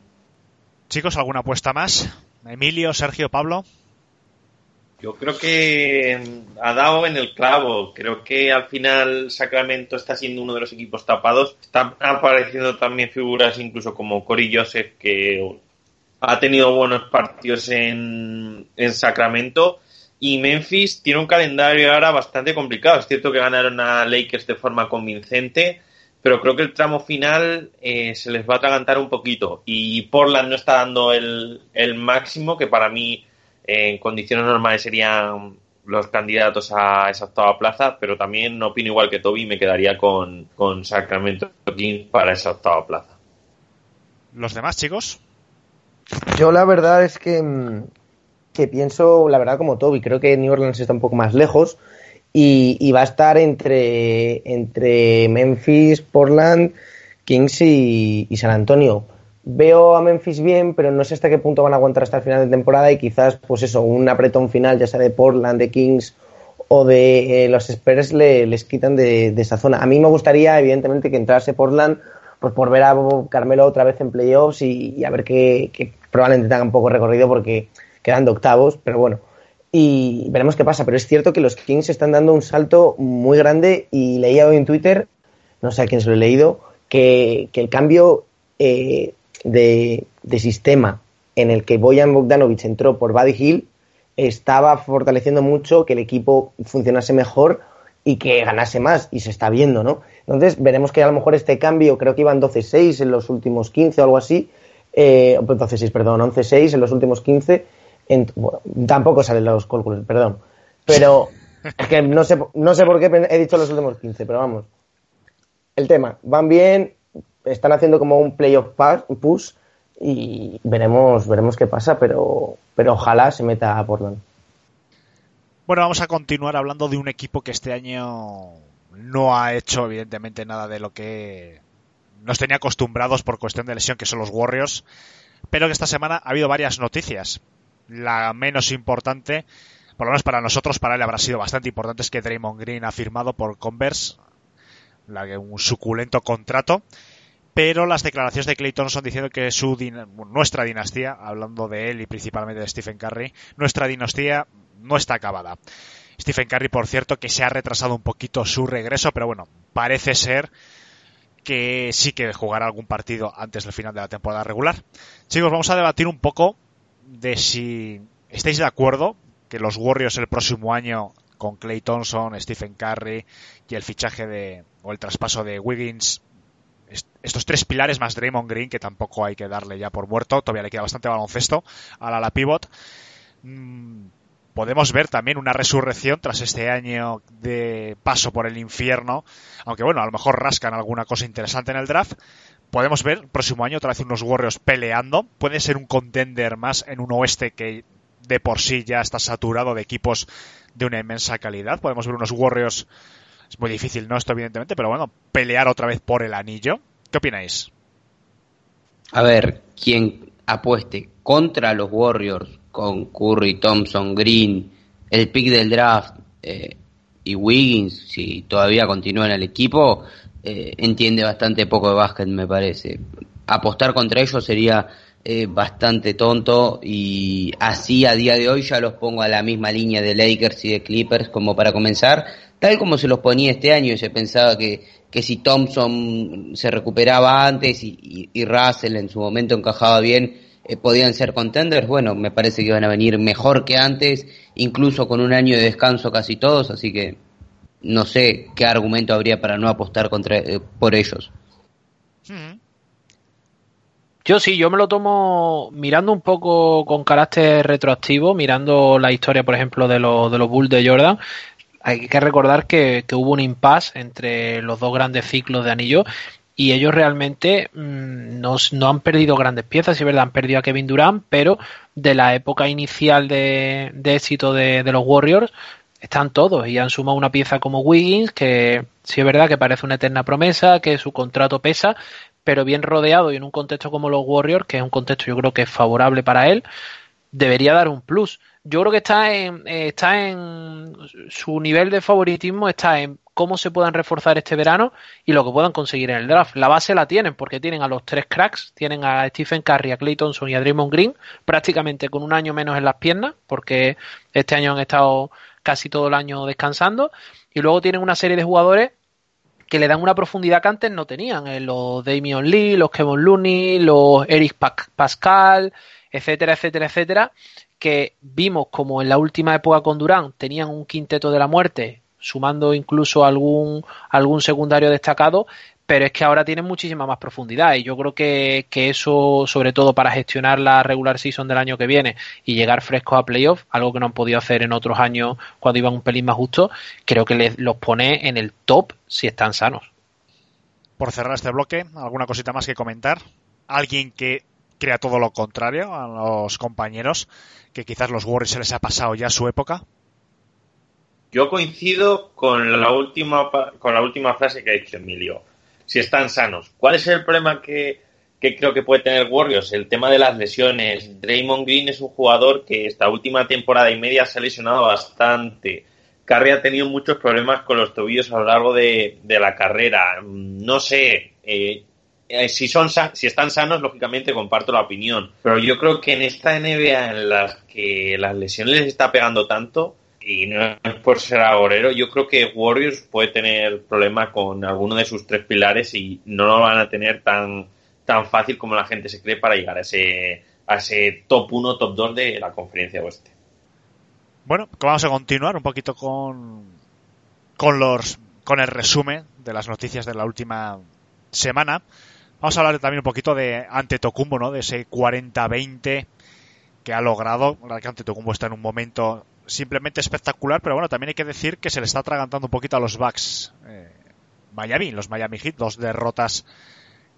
Chicos, ¿alguna apuesta más? Emilio, Sergio, Pablo. Yo creo que ha dado en el clavo. Creo que al final Sacramento está siendo uno de los equipos tapados. Están apareciendo también figuras incluso como Cory Joseph, que ha tenido buenos partidos en, en Sacramento. Y Memphis tiene un calendario ahora bastante complicado. Es cierto que ganaron a Lakers de forma convincente, pero creo que el tramo final eh, se les va a atragantar un poquito y Portland no está dando el, máximo, que para mí en condiciones normales serían los candidatos a esa octava plaza, pero también no opino igual que Toby, me quedaría con, con Sacramento Kings para esa octava plaza. ¿Los demás, chicos? Yo la verdad es que, mm, que pienso, la verdad, como Toby, creo que New Orleans está un poco más lejos y, y va a estar entre, entre Memphis, Portland, Kings y, San Antonio. Veo a Memphis bien, pero no sé hasta qué punto van a aguantar hasta el final de temporada y quizás, pues eso, un apretón final, ya sea de Portland, de Kings o de eh, los Spurs, le- les quitan de, de esa zona. A mí me gustaría, evidentemente, que entrase Portland pues por ver a Carmelo otra vez en playoffs y, y a ver que, que probablemente tenga un poco recorrido porque quedan de octavos, pero bueno. Y veremos qué pasa. Pero es cierto que los Kings están dando un salto muy grande y leía hoy en Twitter, no sé a quién se lo he leído, que, que el cambio eh, de, de sistema en el que Boyan Bogdanovic entró por Buddy Hill estaba fortaleciendo mucho que el equipo funcionase mejor y que ganase más, y se está viendo, ¿no? Entonces veremos que a lo mejor este cambio, creo que iban 12-6 en los últimos 15 o algo así, eh, 12-6, perdón, 11-6 en los últimos 15, en- bueno, tampoco salen los cálculos, perdón, pero es que no sé, no sé por qué he dicho los últimos 15, pero vamos. El tema, van bien, están haciendo como un playoff push y veremos, veremos qué pasa, pero, pero ojalá se meta a Portland. Bueno, vamos a continuar hablando de un equipo que este año no ha hecho, evidentemente, nada de lo que nos tenía acostumbrados por cuestión de lesión, que son los Warriors, pero que esta semana ha habido varias noticias. La menos importante, por lo menos para nosotros, para él habrá sido bastante importante, es que Draymond Green ha firmado por Converse la un suculento contrato. Pero las declaraciones de Clay Thompson diciendo que su nuestra dinastía, hablando de él y principalmente de Stephen Curry, nuestra dinastía no está acabada. Stephen Curry, por cierto, que se ha retrasado un poquito su regreso, pero bueno, parece ser que sí que jugará algún partido antes del final de la temporada regular. Chicos, vamos a debatir un poco de si estáis de acuerdo que los Warriors el próximo año con Clay Thompson, Stephen Curry y el fichaje de o el traspaso de Wiggins est- estos tres pilares más Draymond Green que tampoco hay que darle ya por muerto, todavía le queda bastante baloncesto a la, la pivot. Mm, podemos ver también una resurrección tras este año de paso por el infierno, aunque bueno, a lo mejor rascan alguna cosa interesante en el draft. Podemos ver próximo año otra vez unos Warriors peleando. Puede ser un contender más en un oeste que de por sí ya está saturado de equipos de una inmensa calidad. Podemos ver unos Warriors, es muy difícil, ¿no? Esto evidentemente, pero bueno, pelear otra vez por el anillo. ¿Qué opináis? A ver, quien apueste contra los Warriors con Curry, Thompson, Green, el pick del draft eh, y Wiggins, si todavía continúa en el equipo, eh, entiende bastante poco de básquet, me parece. Apostar contra ellos sería eh, bastante tonto y así a día de hoy ya los pongo a la misma línea de Lakers y de Clippers como para comenzar, tal como se los ponía este año y se pensaba que, que si Thompson se recuperaba antes y, Russell en su momento encajaba bien, eh, podían ser contenders, bueno, me parece que van a venir mejor que antes, incluso con un año de descanso casi todos, así que no sé qué argumento habría para no apostar contra, eh, por ellos. Yo sí, yo me lo tomo mirando un poco con carácter retroactivo, mirando la historia, por ejemplo, de, los de los Bulls de Jordan. Hay que recordar que, que hubo un impasse entre los dos grandes ciclos de anillo y ellos realmente mm, no, no han perdido grandes piezas, sí es verdad, han perdido a Kevin Durant, pero de la época inicial de, de éxito de, de los Warriors están todos y han sumado una pieza como Wiggins, que sí es verdad que parece una eterna promesa, que su contrato pesa, pero bien rodeado y en un contexto como los Warriors, que es un contexto yo creo que es favorable para él, debería dar un plus. Yo creo que está en, eh, está en su nivel de favoritismo está en cómo se puedan reforzar este verano y lo que puedan conseguir en el draft. La base la tienen porque tienen a los tres cracks, tienen a Stephen Curry, a Clay Thompson y a Draymond Green prácticamente con un año menos en las piernas porque este año han estado casi todo el año descansando y luego tienen una serie de jugadores que le dan una profundidad que antes no tenían. eh, los Damian Lee, los Kevin Looney, los Eric Pascal, etcétera, etcétera, etcétera, que vimos como en la última época con Durán tenían un quinteto de la muerte, sumando incluso algún, algún secundario destacado, pero es que ahora tienen muchísima más profundidad y yo creo que, que eso, sobre todo para gestionar la regular season del año que viene y llegar frescos a playoff, algo que no han podido hacer en otros años cuando iban un pelín más justo, creo que les, los pone en el top si están sanos. Por cerrar este bloque, ¿alguna cosita más que comentar? ¿Alguien que crea todo lo contrario a los compañeros? Que quizás los Warriors se les ha pasado ya su época. Yo coincido con la última con la última frase que ha dicho Emilio. Si están sanos. ¿Cuál es el problema que, que creo que puede tener Warriors? El tema de las lesiones. Draymond Green es un jugador que esta última temporada y media se ha lesionado bastante. Curry ha tenido muchos problemas con los tobillos a lo largo de, de la carrera. No sé, eh, eh, si son si están sanos, lógicamente comparto la opinión. Pero yo creo que en esta NBA en las que las lesiones les está pegando tanto, y no es por ser agorero, yo creo que Warriors puede tener problemas con alguno de sus tres pilares y no lo van a tener tan, tan fácil como la gente se cree para llegar a ese, a ese top 1, top 2 de la conferencia oeste. Bueno, vamos a continuar un poquito con, con los con el resumen de las noticias de la última semana. Vamos a hablar también un poquito de Antetokounmpo, ¿no? De ese 40-20 que ha logrado. La que Antetokounmpo está en un momento simplemente espectacular, pero bueno, también hay que decir que se le está atragantando un poquito a los Bucks eh, Miami, los Miami Heat, dos derrotas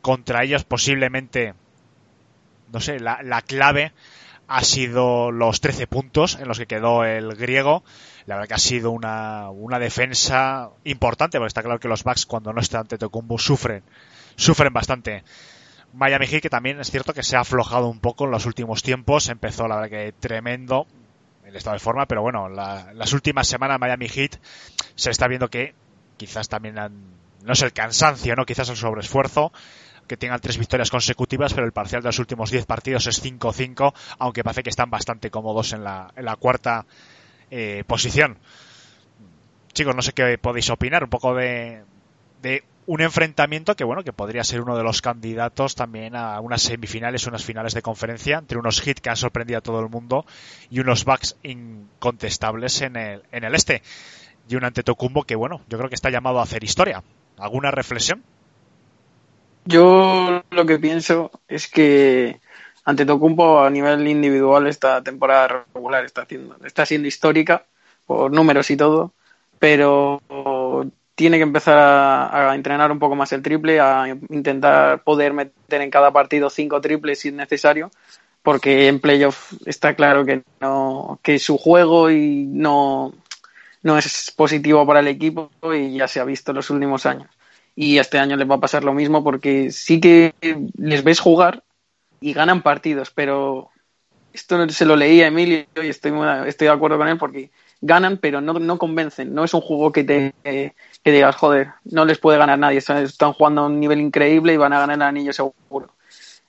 contra ellos, posiblemente, no sé, la, la, clave ha sido los 13 puntos en los que quedó el griego. La verdad que ha sido una, una defensa importante, porque está claro que los Bucks cuando no está ante Tocumbo sufren, sufren bastante. Miami Heat que también es cierto que se ha aflojado un poco en los últimos tiempos, empezó la verdad que tremendo, el estado de forma, pero bueno, la, las últimas semanas Miami Heat se está viendo que quizás también han, no es el cansancio, no quizás el sobreesfuerzo, que tengan tres victorias consecutivas, pero el parcial de los últimos 10 partidos es 5-5, aunque parece que están bastante cómodos en la, en la cuarta eh, posición. Chicos, no sé qué podéis opinar, un poco de, de un enfrentamiento que bueno que podría ser uno de los candidatos también a unas semifinales unas finales de conferencia entre unos hits que han sorprendido a todo el mundo y unos backs incontestables en el, en el este. Y un Antetokounmpo que bueno yo creo que está llamado a hacer historia. Alguna reflexión yo lo que pienso es que Antetokounmpo a nivel individual esta temporada regular está haciendo está siendo histórica por números y todo pero tiene que empezar a, entrenar un poco más el triple, a intentar poder meter en cada partido cinco triples si es necesario, porque en playoff está claro que no, que su juego y no, no es positivo para el equipo y ya se ha visto en los últimos años. Y este año les va a pasar lo mismo porque sí que les ves jugar y ganan partidos, pero esto se lo leí a Emilio y estoy, estoy de acuerdo con él porque ganan, pero no, no convencen. No es un juego que te que digas, joder, no les puede ganar nadie. Están jugando a un nivel increíble y van a ganar el anillo seguro.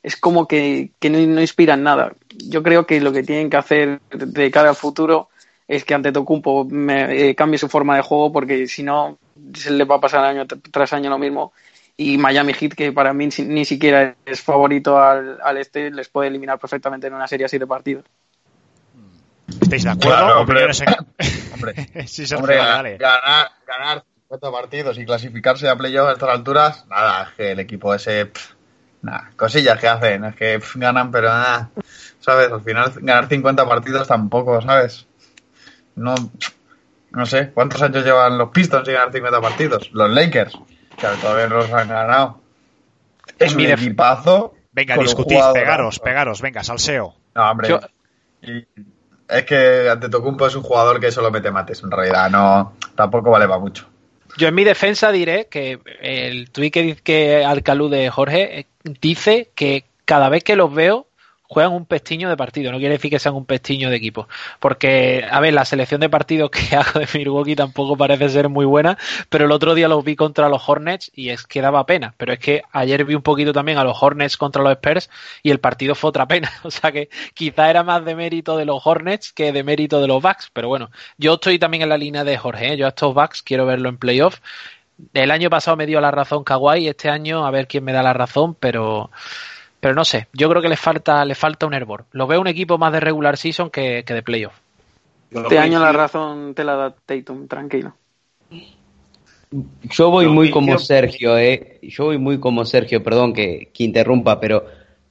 Es como que, que no, no, inspiran nada. Yo creo que lo que tienen que hacer de cara al futuro es que ante Tocumpo eh, cambie su forma de juego porque si no se le va a pasar año tras año lo mismo. Y Miami Heat, que para mí ni siquiera es favorito al, al este, les puede eliminar perfectamente en una serie así de partidos. ¿Estáis de acuerdo? Claro, hombre, Sí, Sergio, hombre, dale. ganar, ganar 50 partidos y clasificarse a playoff a estas alturas, nada, es que el equipo ese, pff, nada, cosillas que hacen, es que pff, ganan, pero nada, ¿sabes? Al final ganar 50 partidos tampoco, ¿sabes? No, no sé, ¿cuántos años llevan los Pistons sin ganar 50 partidos? Los Lakers, que todavía no los han ganado. Es mi equipazo. Venga, discutid, pegaros, pegaros, venga, salseo. No, hombre. Yo- Y es que Antetokounmpo es un jugador que solo mete mates, en realidad, no, tampoco vale para mucho. Yo en mi defensa diré que el tuit que, dice- Alcalú de Jorge eh, dice que cada vez que los veo juegan un pestiño de partido, no quiere decir que sean un pestiño de equipo, porque, a ver, la selección de partidos que hago de Milwaukee tampoco parece ser muy buena, pero el otro día los vi contra los Hornets y es que daba pena, pero es que ayer vi un poquito también a los Hornets contra los Spurs y el partido fue otra pena, o sea que quizá era más de mérito de los Hornets que de mérito de los Bucks, pero bueno, yo estoy también en la línea de Jorge, ¿eh? yo a estos Bucks quiero verlo en playoff. El año pasado me dio la razón Kawhi, este año a ver quién me da la razón, pero pero no sé, yo creo que les falta, les falta un hervor. Lo veo un equipo más de regular season que, que de playoff. Este año la razón te la da Tatum, tranquilo. Yo voy muy como Sergio, eh. Yo voy muy como Sergio, perdón que, que interrumpa, pero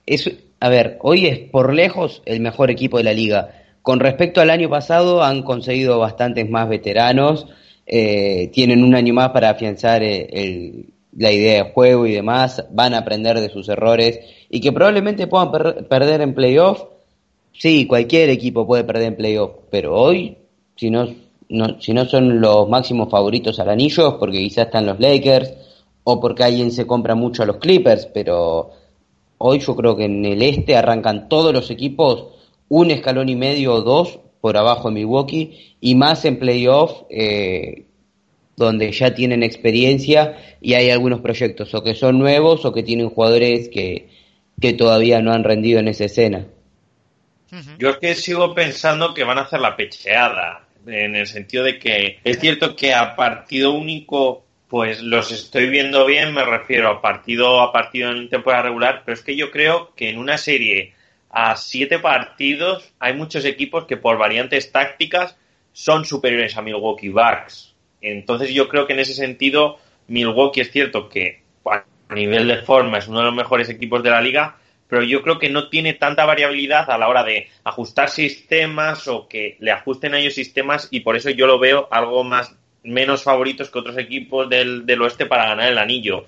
es, a ver, hoy es por lejos el mejor equipo de la liga. Con respecto al año pasado han conseguido bastantes más veteranos, eh, tienen un año más para afianzar eh, el- la idea de juego y demás, van a aprender de sus errores y que probablemente puedan per- perder en playoff. Sí, cualquier equipo puede perder en playoff, pero hoy, si no, no- si no son los máximos favoritos al anillo, porque quizás están los Lakers o porque alguien se compra mucho a los Clippers, pero hoy yo creo que en el este arrancan todos los equipos un escalón y medio o dos por abajo de Milwaukee y más en playoff eh, donde ya tienen experiencia y hay algunos proyectos o que son nuevos o que tienen jugadores que, que todavía no han rendido en esa escena. Yo es que sigo pensando que van a hacer la pecheada, en el sentido de que es cierto que a partido único, pues los estoy viendo bien, me refiero a partido a partido en temporada regular, pero es que yo creo que en una serie a siete partidos hay muchos equipos que por variantes tácticas son superiores a Milwaukee Bucks. Entonces yo creo que en ese sentido Milwaukee es cierto que a nivel de forma es uno de los mejores equipos de la liga, pero yo creo que no tiene tanta variabilidad a la hora de ajustar sistemas o que le ajusten a ellos sistemas y por eso yo lo veo algo más menos favoritos que otros equipos del, del oeste para ganar el anillo.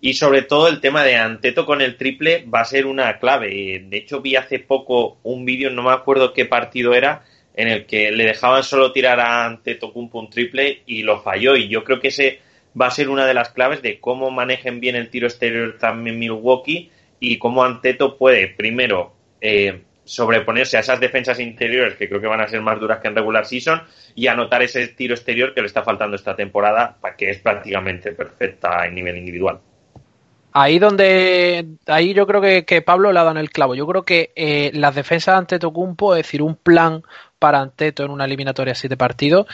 Y sobre todo el tema de Anteto con el triple va a ser una clave. De hecho, vi hace poco un vídeo, no me acuerdo qué partido era, en el que le dejaban solo tirar a Antetokounmpo un triple y lo falló. Y yo creo que ese va a ser una de las claves de cómo manejen bien el tiro exterior también Milwaukee y cómo Anteto puede, primero, eh, sobreponerse a esas defensas interiores que creo que van a ser más duras que en regular season y anotar ese tiro exterior que le está faltando esta temporada, que es prácticamente perfecta en nivel individual. Ahí donde, ahí yo creo que, que Pablo le ha dado en el clavo. Yo creo que eh, las defensas ante Tocumpo, es decir, un plan para Anteto en una eliminatoria siete partidos,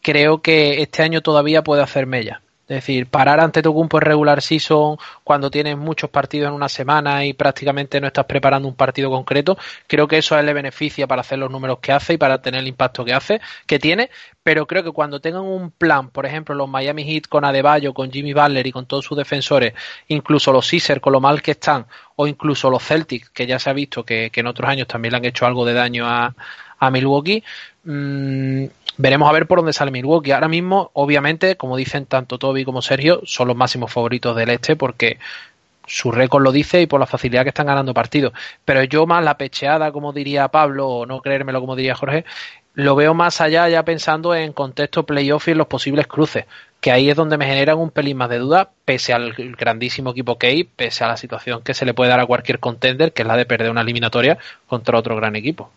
creo que este año todavía puede hacer mella. Es decir, parar ante Tocumpo en regular season cuando tienes muchos partidos en una semana y prácticamente no estás preparando un partido concreto, creo que eso a él le beneficia para hacer los números que hace y para tener el impacto que hace, que tiene, pero creo que cuando tengan un plan, por ejemplo, los Miami Heat con Adebayo, con Jimmy Butler y con todos sus defensores, incluso los Sixers con lo mal que están, o incluso los Celtics, que ya se ha visto que, que en otros años también le han hecho algo de daño a, a Milwaukee, mmm, veremos a ver por dónde sale Milwaukee. Ahora mismo, obviamente, como dicen tanto Toby como Sergio, son los máximos favoritos del este porque su récord lo dice y por la facilidad que están ganando partidos. Pero yo más la pecheada, como diría Pablo, o no creérmelo como diría Jorge, lo veo más allá ya pensando en contexto playoff y en los posibles cruces, que ahí es donde me generan un pelín más de duda, pese al grandísimo equipo que hay, pese a la situación que se le puede dar a cualquier contender, que es la de perder una eliminatoria contra otro gran equipo.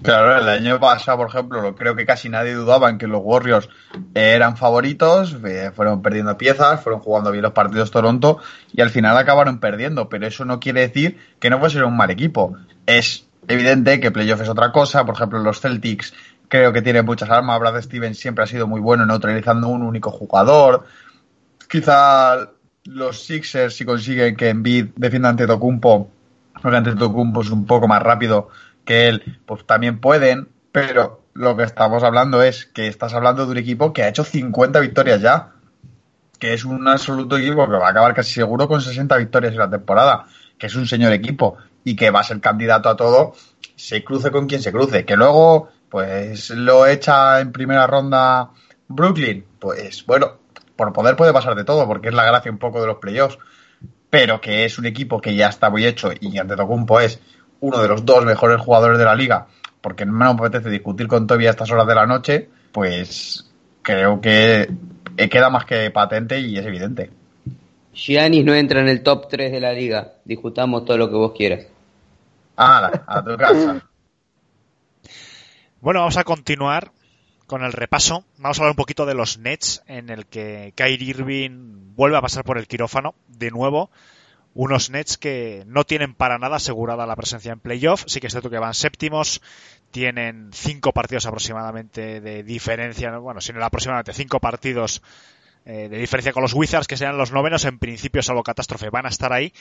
Claro, el año pasado, por ejemplo, creo que casi nadie dudaba en que los Warriors eran favoritos, eh, fueron perdiendo piezas, fueron jugando bien los partidos Toronto y al final acabaron perdiendo, pero eso no quiere decir que no fuese un mal equipo. Es evidente que playoff es otra cosa, por ejemplo, los Celtics creo que tienen muchas armas, Brad Stevens siempre ha sido muy bueno neutralizando un único jugador. Quizá los Sixers si consiguen que Embiid defienda ante Tocumpo, porque ante Tocumpo es un poco más rápido que él, pues también pueden, pero lo que estamos hablando es que estás hablando de un equipo que ha hecho 50 victorias ya, que es un absoluto equipo que va a acabar casi seguro con 60 victorias en la temporada, que es un señor equipo y que va a ser candidato a todo, se cruce con quien se cruce, que luego pues lo echa en primera ronda Brooklyn, pues bueno, por poder puede pasar de todo, porque es la gracia un poco de los playoffs, pero que es un equipo que ya está muy hecho y Antetokounmpo es uno de los dos mejores jugadores de la liga, porque no me apetece discutir con Toby a estas horas de la noche, pues creo que queda más que patente y es evidente. Giannis no entra en el top 3 de la liga. Discutamos todo lo que vos quieras. Ah, a tu casa. Bueno, vamos a continuar con el repaso. Vamos a hablar un poquito de los Nets, en el que Kyrie Irving vuelve a pasar por el quirófano de nuevo unos Nets que no tienen para nada asegurada la presencia en playoff. Sí que es cierto que van séptimos, tienen cinco partidos aproximadamente de diferencia, bueno, sino aproximadamente cinco partidos eh, de diferencia con los Wizards, que sean los novenos. En principio, salvo catástrofe, van a estar ahí,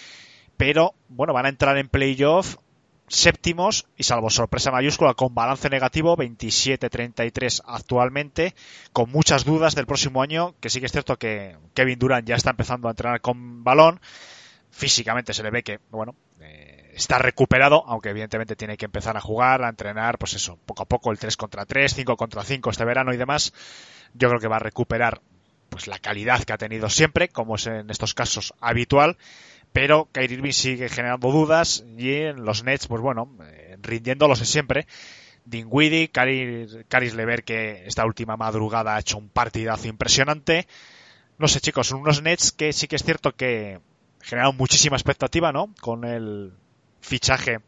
pero bueno, van a entrar en playoff séptimos y salvo sorpresa mayúscula con balance negativo 27-33 actualmente con muchas dudas del próximo año que sí que es cierto que Kevin Durant ya está empezando a entrenar con balón físicamente se le ve que bueno eh, está recuperado aunque evidentemente tiene que empezar a jugar a entrenar pues eso poco a poco el 3 contra 3 5 contra 5 este verano y demás yo creo que va a recuperar pues la calidad que ha tenido siempre como es en estos casos habitual pero Kyrie Irving sigue generando dudas y en los Nets, pues bueno, eh, rindiéndolos siempre. Dinwiddie, Caris Lever que esta última madrugada ha hecho un partidazo impresionante. No sé, chicos, son unos Nets que sí que es cierto que generaron muchísima expectativa, ¿no? Con el fichaje,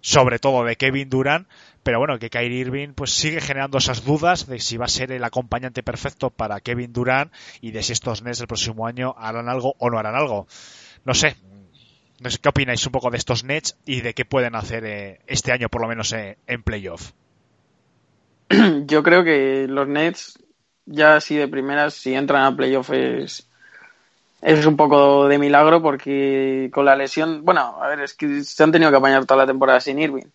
sobre todo de Kevin Durant, pero bueno, que Kyrie Irving pues sigue generando esas dudas de si va a ser el acompañante perfecto para Kevin Durant y de si estos Nets el próximo año harán algo o no harán algo no sé, no sé qué opináis un poco de estos Nets y de qué pueden hacer eh, este año, por lo menos eh, en playoff. Yo creo que los Nets, ya así de primeras, si entran a playoff es, es un poco de milagro porque con la lesión, bueno, a ver, es que se han tenido que apañar toda la temporada sin Irving.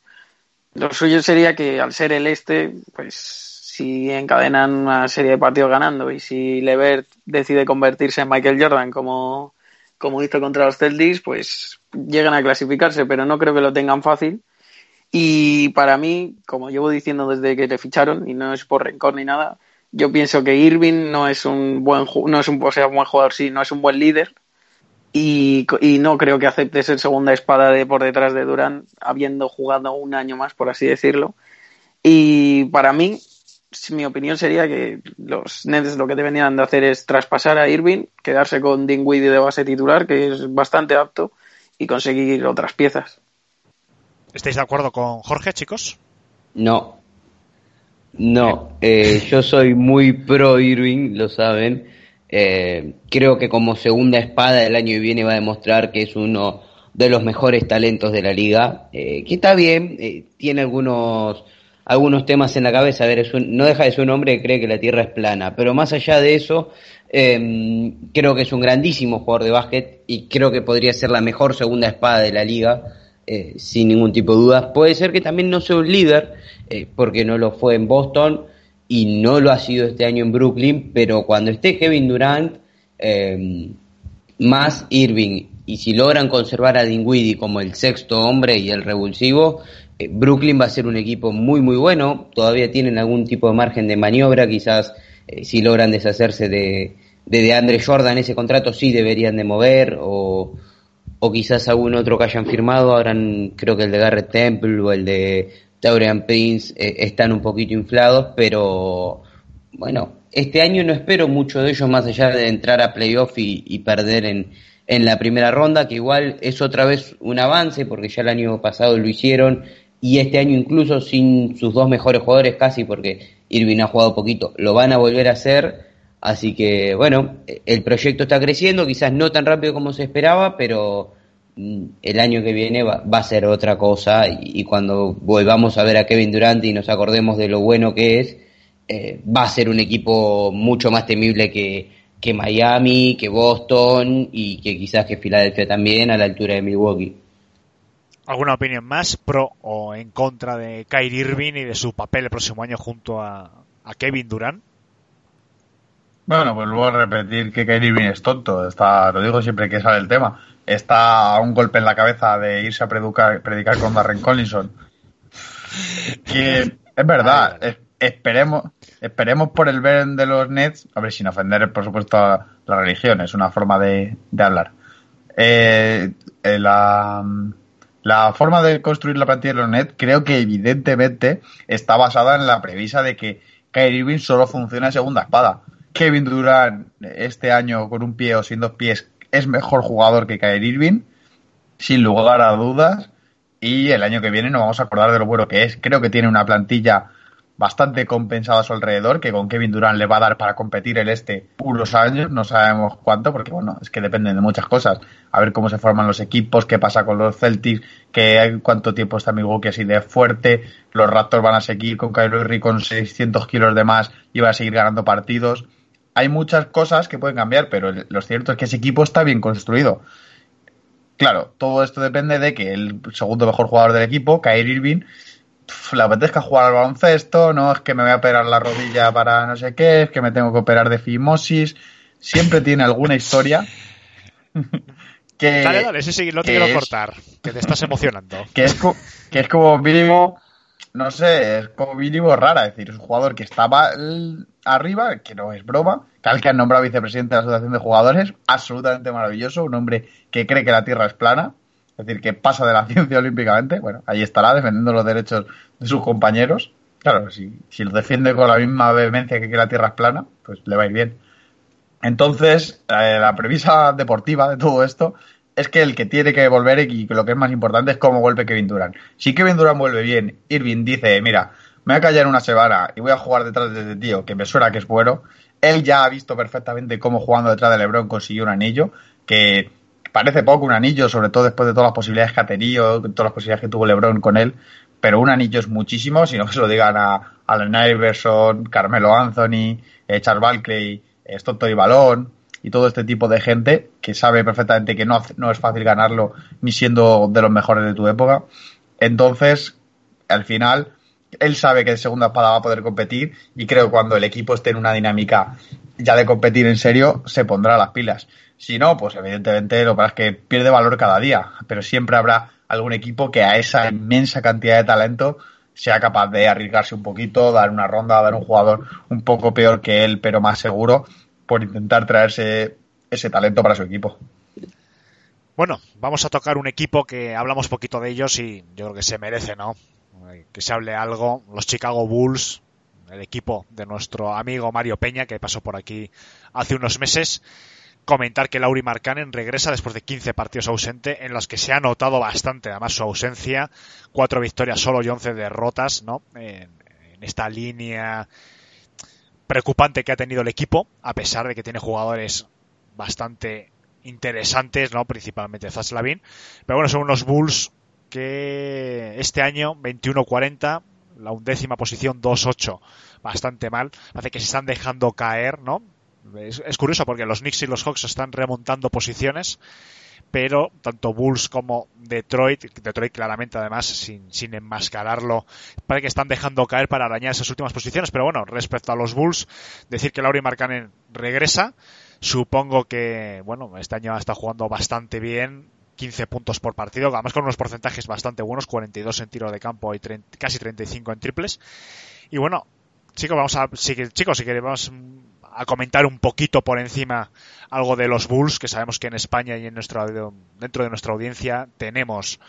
Lo suyo sería que al ser el este, pues si encadenan una serie de partidos ganando y si Levert decide convertirse en Michael Jordan como como hizo contra los Celtics, pues llegan a clasificarse, pero no creo que lo tengan fácil. Y para mí, como llevo diciendo desde que le ficharon, y no es por rencor ni nada, yo pienso que Irving no es un buen no es un, o sea, buen jugador, sí, no es un buen líder. Y, y, no creo que acepte ser segunda espada de por detrás de Durán, habiendo jugado un año más, por así decirlo. Y para mí, mi opinión sería que los Nets lo que deberían de hacer es traspasar a Irving, quedarse con Dinwiddie de base titular, que es bastante apto, y conseguir otras piezas. ¿Estáis de acuerdo con Jorge, chicos? No. No, eh, yo soy muy pro Irving, lo saben. Eh, creo que como segunda espada el año que viene va a demostrar que es uno de los mejores talentos de la liga. Eh, que está bien, tiene algunos algunos temas en la cabeza. A ver, no deja de ser un hombre que cree que la Tierra es plana, pero más allá de eso, em, creo que es un grandísimo jugador de básquet y creo que podría ser la mejor segunda espada de la liga, eh, sin ningún tipo de dudas. Puede ser que también no sea un líder, eh, porque no lo fue en Boston y no lo ha sido este año en Brooklyn, pero cuando esté Kevin Durant, em, más Irving, y si logran conservar a Dinwiddie como el sexto hombre y el revulsivo, eh, Brooklyn va a ser un equipo muy muy bueno, todavía tienen algún tipo de margen de maniobra, quizás eh, si logran deshacerse de, de Andre Jordan ese contrato sí deberían de mover o, o quizás algún otro que hayan firmado, ahora creo que el de Garrett Temple o el de Taurian Prince eh, están un poquito inflados, pero bueno, este año no espero mucho de ellos más allá de entrar a playoff y, y perder en, en la primera ronda, que igual es otra vez un avance porque ya el año pasado lo hicieron y este año incluso sin sus dos mejores jugadores casi porque Irving ha jugado poquito, lo van a volver a hacer, así que bueno, el proyecto está creciendo, quizás no tan rápido como se esperaba, pero mm, el año que viene va, a ser otra cosa y, cuando volvamos a ver a Kevin Durant y nos acordemos de lo bueno que es, eh, va a ser un equipo mucho más temible que, que Miami, que Boston y que quizás que Filadelfia también a la altura de Milwaukee. ¿Alguna opinión más pro o en contra de Kyrie Irving y de su papel el próximo año junto a, Kevin Durant? Bueno, pues luego a repetir que Kyrie Irving es tonto. Está, lo digo siempre que sale el tema. Está a un golpe en la cabeza de irse a predicar, predicar con Darren Collinson. Que es verdad. esperemos, esperemos por el ver de los Nets. A ver, sin ofender, por supuesto, a la religión. Es una forma de, hablar. Eh, eh, la la forma de construir la plantilla de los Nets creo que evidentemente está basada en la premisa de que Kyrie Irving solo funciona en segunda espada. Kevin Durant este año con un pie o sin dos pies es mejor jugador que Kyrie Irving, sin lugar a dudas. Y el año que viene nos vamos a acordar de lo bueno que es. Creo que tiene una plantilla bastante compensada a su alrededor, que con Kevin Durant le va a dar para competir el este unos años, no sabemos cuánto, porque bueno, es que dependen de muchas cosas. A ver cómo se forman los equipos, qué pasa con los Celtics, que cuánto tiempo está Milwaukee así de fuerte, los Raptors van a seguir con Kyrie con 600 kilos de más y va a seguir ganando partidos. Hay muchas cosas que pueden cambiar, pero lo cierto es que ese equipo está bien construido. claro, todo esto depende de que el segundo mejor jugador del equipo, Kyrie Irving, pf, le apetezca jugar al baloncesto, no es que me voy a operar la rodilla para no sé qué, es que me tengo que operar de fimosis, siempre tiene alguna historia que, Dale, dale, sí, sí, no te quiero es- cortar, que te estás emocionando. que es, que es como mínimo, no sé, es como mínimo rara. Es decir, es un jugador que estaba arriba, que no es broma, que al que han nombrado vicepresidente de la Asociación de Jugadores, absolutamente maravilloso, un hombre que cree que la Tierra es plana, es decir, que pasa de la ciencia olímpicamente. Bueno, ahí estará defendiendo los derechos de sus compañeros. Claro, si, si lo defiende con la misma vehemencia que que la Tierra es plana, pues le va a ir bien. Entonces, eh, la premisa deportiva de todo esto es que el que tiene que volver y lo que es más importante es cómo vuelve Kevin Durant. Si Kevin Durant vuelve bien, Irving dice, mira, me voy a callar una semana y voy a jugar detrás de este tío que me suena que es bueno. Él ya ha visto perfectamente cómo jugando detrás de LeBron consiguió un anillo, que parece poco un anillo, sobre todo después de todas las posibilidades que ha tenido, todas las posibilidades que tuvo LeBron con él, pero un anillo es muchísimo, si no que se lo digan a Allen Iverson, Carmelo Anthony, eh, Charles Barkley, eh, y Balón y todo este tipo de gente que sabe perfectamente que no, no es fácil ganarlo ni siendo de los mejores de tu época. Entonces, al final, él sabe que de segunda espada va a poder competir y creo que cuando el equipo esté en una dinámica ya de competir en serio, se pondrá las pilas. Si no, pues evidentemente lo que pasa es que pierde valor cada día, pero siempre habrá algún equipo que a esa inmensa cantidad de talento sea capaz de arriesgarse un poquito, dar una ronda, dar un jugador un poco peor que él, pero más seguro, por intentar traerse ese talento para su equipo. Bueno, vamos a tocar un equipo que hablamos poquito de ellos y yo creo que se merece, ¿no? Eh, Que se hable algo. Los Chicago Bulls, el equipo de nuestro amigo Mario Peña, que pasó por aquí hace unos meses. Comentar que Lauri Markkanen regresa después de 15 partidos ausente, en los que se ha notado bastante además su ausencia. Cuatro victorias solo y 11 derrotas, ¿no? En, en esta línea preocupante que ha tenido el equipo, a pesar de que tiene jugadores bastante interesantes, ¿no? Principalmente Zach Lavin. Pero bueno, son unos Bulls que este año 21-40, la undécima posición 2-8, bastante mal. Parece que se están dejando caer, ¿no? Es, es curioso porque los Knicks y los Hawks están remontando posiciones, pero tanto Bulls como Detroit, Detroit claramente además sin, sin enmascararlo, parece que están dejando caer para arañar esas últimas posiciones. Pero bueno, respecto a los Bulls, decir que Lauri Markkanen regresa, supongo que, bueno, este año está jugando bastante bien, 15 puntos por partido, además con unos porcentajes bastante buenos, 42 en tiro de campo y 30 casi 35 en triples. Y bueno, chicos, vamos a, si, chicos, si queremos a comentar un poquito por encima algo de los Bulls, que sabemos que en España y en nuestra, dentro de nuestra audiencia tenemos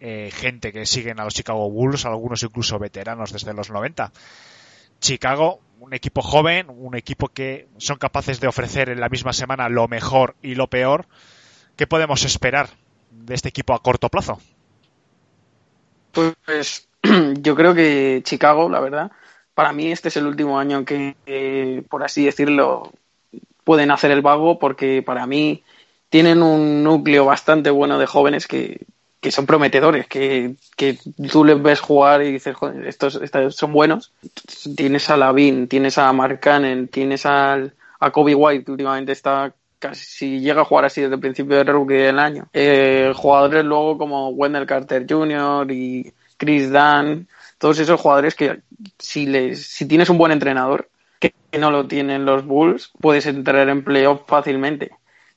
eh, gente que siguen a los Chicago Bulls, algunos incluso veteranos desde los 90. Chicago, un equipo joven, un equipo que son capaces de ofrecer en la misma semana lo mejor y lo peor. ¿Qué podemos esperar de este equipo a corto plazo? Pues yo creo que Chicago, la verdad, para mí este es el último año que, por así decirlo, pueden hacer el vago porque para mí tienen un núcleo bastante bueno de jóvenes que, que son prometedores, que, que, tú les ves jugar y dices, joder, estos, estos son buenos. Tienes a Lavin, tienes a Mark Cannon, tienes a Kobe White, que últimamente está casi, si llega a jugar así desde el principio del rookie del año. Eh, jugadores luego como Wendell Carter Jr. y Chris Dunn, todos esos jugadores que si, les, si tienes un buen entrenador, que no lo tienen los Bulls, puedes entrar en playoff fácilmente.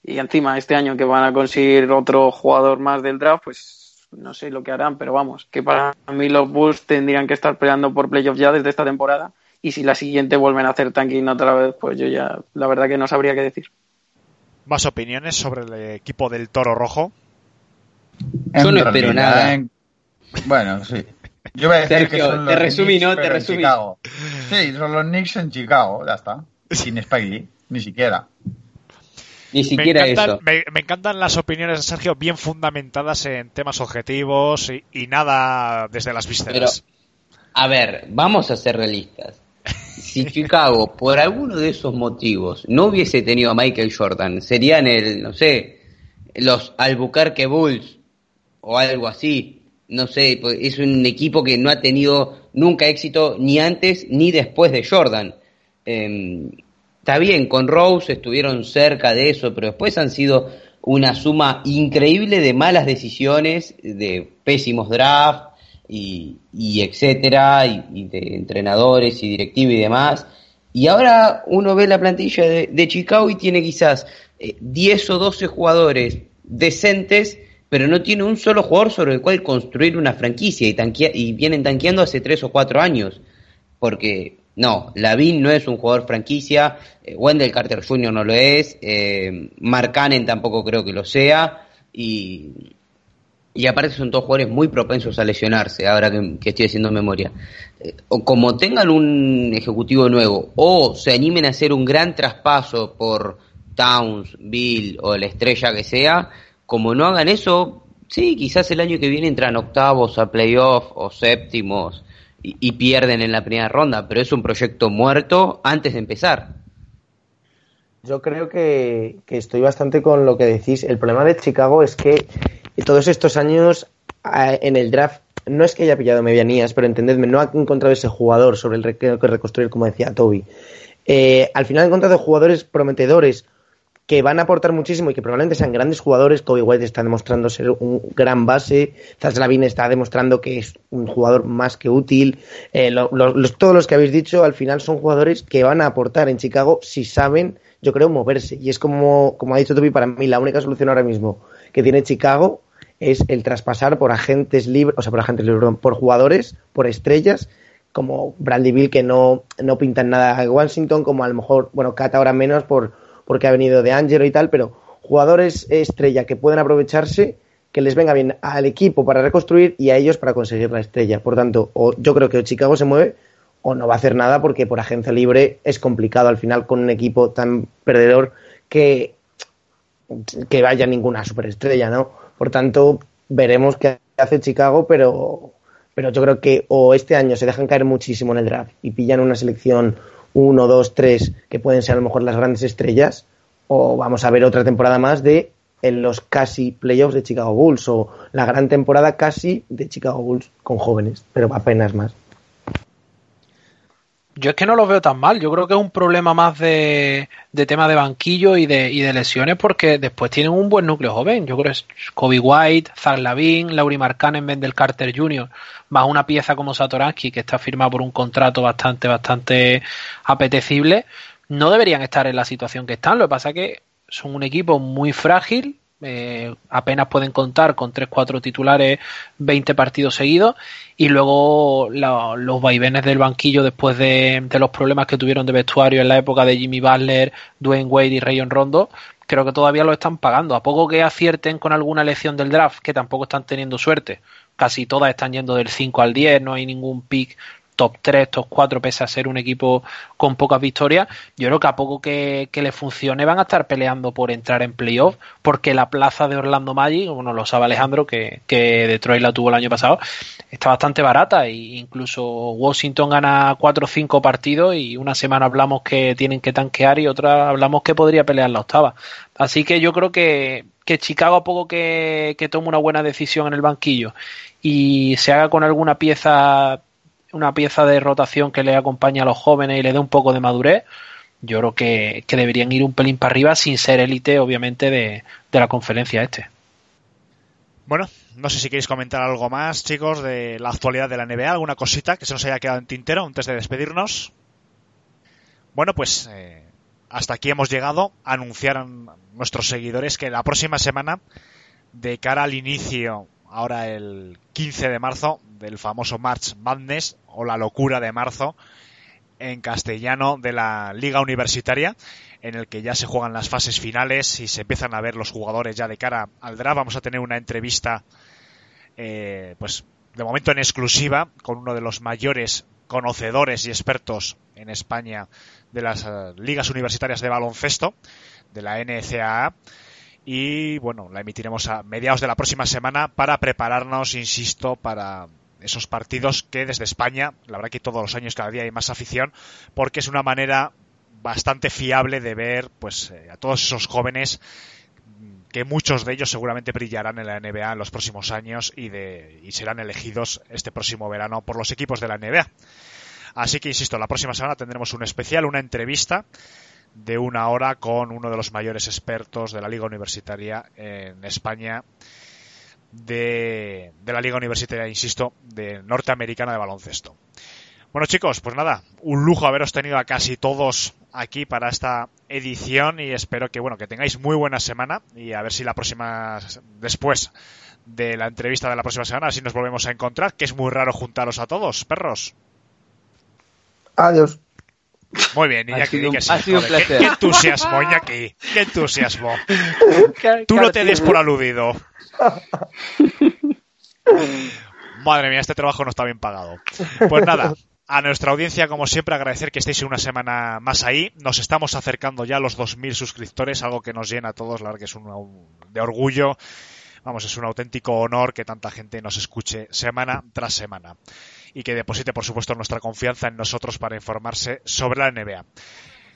Y encima este año que van a conseguir otro jugador más del draft, pues no sé lo que harán, pero vamos, que para mí los Bulls tendrían que estar peleando por playoff ya desde esta temporada. Y si la siguiente vuelven a hacer tanking otra vez, pues yo ya la verdad que no sabría qué decir. ¿Más opiniones sobre el equipo del Toro Rojo? Yo no espero nada. En... Bueno, sí. Yo voy a decir Sergio, que son los te resumí, Knicks, ¿no? Te pero en resumí. Chicago. Sí, son los Knicks en Chicago, ya está. Sin Spike Lee, ni siquiera. Ni siquiera me encantan, eso. Me, me, encantan las opiniones de Sergio bien fundamentadas en temas objetivos y, y nada desde las vísceras. Pero, a ver, vamos a ser realistas. Si Chicago, por alguno de esos motivos, no hubiese tenido a Michael Jordan, serían el, no sé, los Albuquerque Bulls o algo así. No sé, pues, es un equipo que no ha tenido nunca éxito ni antes ni después de Jordan. Eh, está bien, con Rose estuvieron cerca de eso, pero después han sido una suma increíble de malas decisiones, de pésimos drafts y, etcétera, y, de entrenadores y directivos y demás. Y ahora uno ve la plantilla de, Chicago y tiene quizás 10 eh, o 12 jugadores decentes, pero no tiene un solo jugador sobre el cual construir una franquicia y, y vienen tanqueando hace 3 o 4 años. Porque no, Lavin no es un jugador franquicia, eh, Wendell Carter Jr. no lo es, eh, Mark Cannon tampoco creo que lo sea, y, y aparte son todos jugadores muy propensos a lesionarse, ahora que, estoy haciendo memoria. Eh, o como tengan un ejecutivo nuevo, o se animen a hacer un gran traspaso por Towns, Bill o la estrella que sea, como no hagan eso, sí, quizás el año que viene entran octavos a playoff o séptimos y, pierden en la primera ronda, pero es un proyecto muerto antes de empezar. Yo creo que, estoy bastante con lo que decís. El problema de Chicago es que todos estos años en el draft no es que haya pillado medianías, pero entendedme, no ha encontrado ese jugador sobre el que reconstruir, como decía Toby. Eh, al final ha encontrado jugadores prometedores que van a aportar muchísimo y que probablemente sean grandes jugadores. Kobe White está demostrando ser un gran base. Lavin está demostrando que es un jugador más que útil. Eh, todos los que habéis dicho al final son jugadores que van a aportar en Chicago si saben, yo creo, moverse. Y es como, como ha dicho Toby, para mí la única solución ahora mismo que tiene Chicago es el traspasar por agentes libres, o sea, por agentes libres, por jugadores, por estrellas como Brandy Bill que no, no pintan nada en Washington, como a lo mejor, bueno, Cat ahora menos por porque ha venido de Angelo y tal, pero jugadores estrella que pueden aprovecharse, que les venga bien al equipo para reconstruir y a ellos para conseguir la estrella. Por tanto, o yo creo que Chicago se mueve o no va a hacer nada porque por agencia libre es complicado al final con un equipo tan perdedor que, que vaya ninguna superestrella, ¿no? Por tanto, veremos qué hace Chicago, pero, pero yo creo que o este año se dejan caer muchísimo en el draft y pillan una selección uno, dos, tres, que pueden ser a lo mejor las grandes estrellas, o vamos a ver otra temporada más de en los casi playoffs de Chicago Bulls, o la gran temporada casi de Chicago Bulls con jóvenes, pero apenas más. Yo es que no lo veo tan mal. Yo creo que es un problema más de, de tema de banquillo y de, y de lesiones porque después tienen un buen núcleo joven. Yo creo que es Kobe White, Zach Lavin, Laurie Markkanen, Wendell Carter Jr., más una pieza como Satoransky que está firmada por un contrato bastante, bastante apetecible. No deberían estar en la situación que están. Lo que pasa es que son un equipo muy frágil, eh, apenas pueden contar con 3-4 titulares 20 partidos seguidos y luego los vaivenes del banquillo después de, los problemas que tuvieron de vestuario en la época de Jimmy Butler, Dwayne Wade y Rayon Rondo creo que todavía lo están pagando. A poco que acierten con alguna elección del draft que tampoco están teniendo suerte casi todas están yendo del 5 al 10 no hay ningún pick top 3, top 4, pese a ser un equipo con pocas victorias, yo creo que a poco que, le funcione van a estar peleando por entrar en playoff, porque la plaza de Orlando Magic, bueno, lo sabe Alejandro, que, que Detroit la tuvo el año pasado, está bastante barata e incluso Washington gana 4 o 5 partidos y una semana hablamos que tienen que tanquear y otra hablamos que podría pelear la octava. Así que yo creo que, que Chicago a poco que, que tome una buena decisión en el banquillo y se haga con alguna pieza una pieza de rotación que le acompañe a los jóvenes y le dé un poco de madurez, yo creo que, deberían ir un pelín para arriba sin ser élite, obviamente, de, la conferencia este. Bueno, no sé si queréis comentar algo más, chicos, de la actualidad de la NBA, alguna cosita que se nos haya quedado en tintero antes de despedirnos. Bueno, pues eh, hasta aquí hemos llegado. Anunciaron nuestros seguidores que la próxima semana, de cara al inicio ahora el 15 de marzo del famoso March Madness o la locura de marzo en castellano de la liga universitaria en el que ya se juegan las fases finales y se empiezan a ver los jugadores ya de cara al draft. Vamos a tener una entrevista, eh, pues de momento en exclusiva, con uno de los mayores conocedores y expertos en España de las eh, ligas universitarias de baloncesto, de la NCAA y bueno, la emitiremos a mediados de la próxima semana para prepararnos, insisto, para esos partidos que desde España, la verdad que todos los años cada día hay más afición, porque es una manera bastante fiable de ver pues eh, a todos esos jóvenes que muchos de ellos seguramente brillarán en la NBA en los próximos años y, de, y serán elegidos este próximo verano por los equipos de la NBA. Así que, insisto, la próxima semana tendremos un especial, una entrevista de una hora con uno de los mayores expertos de la Liga Universitaria en España, de, la Liga Universitaria, insisto, de norteamericana de baloncesto. Bueno chicos, pues nada, un lujo haberos tenido a casi todos aquí para esta edición y espero que bueno que tengáis muy buena semana y a ver si la próxima después de la entrevista de la próxima semana así nos volvemos a encontrar, que es muy raro juntaros a todos, perros. Adiós. Muy bien, Iñaki, Ha sido un- que sí, ha sido un joder, qué, placer. qué entusiasmo, Iñaki, qué entusiasmo. Tú no te des por aludido. Madre mía, este trabajo no está bien pagado. Pues nada, a nuestra audiencia, como siempre, agradecer que estéis una semana más ahí. Nos estamos acercando ya a los 2.000 suscriptores, algo que nos llena a todos, la verdad que es un, de orgullo. Vamos, es un auténtico honor que tanta gente nos escuche semana tras semana y que deposite, por supuesto, nuestra confianza en nosotros para informarse sobre la NBA.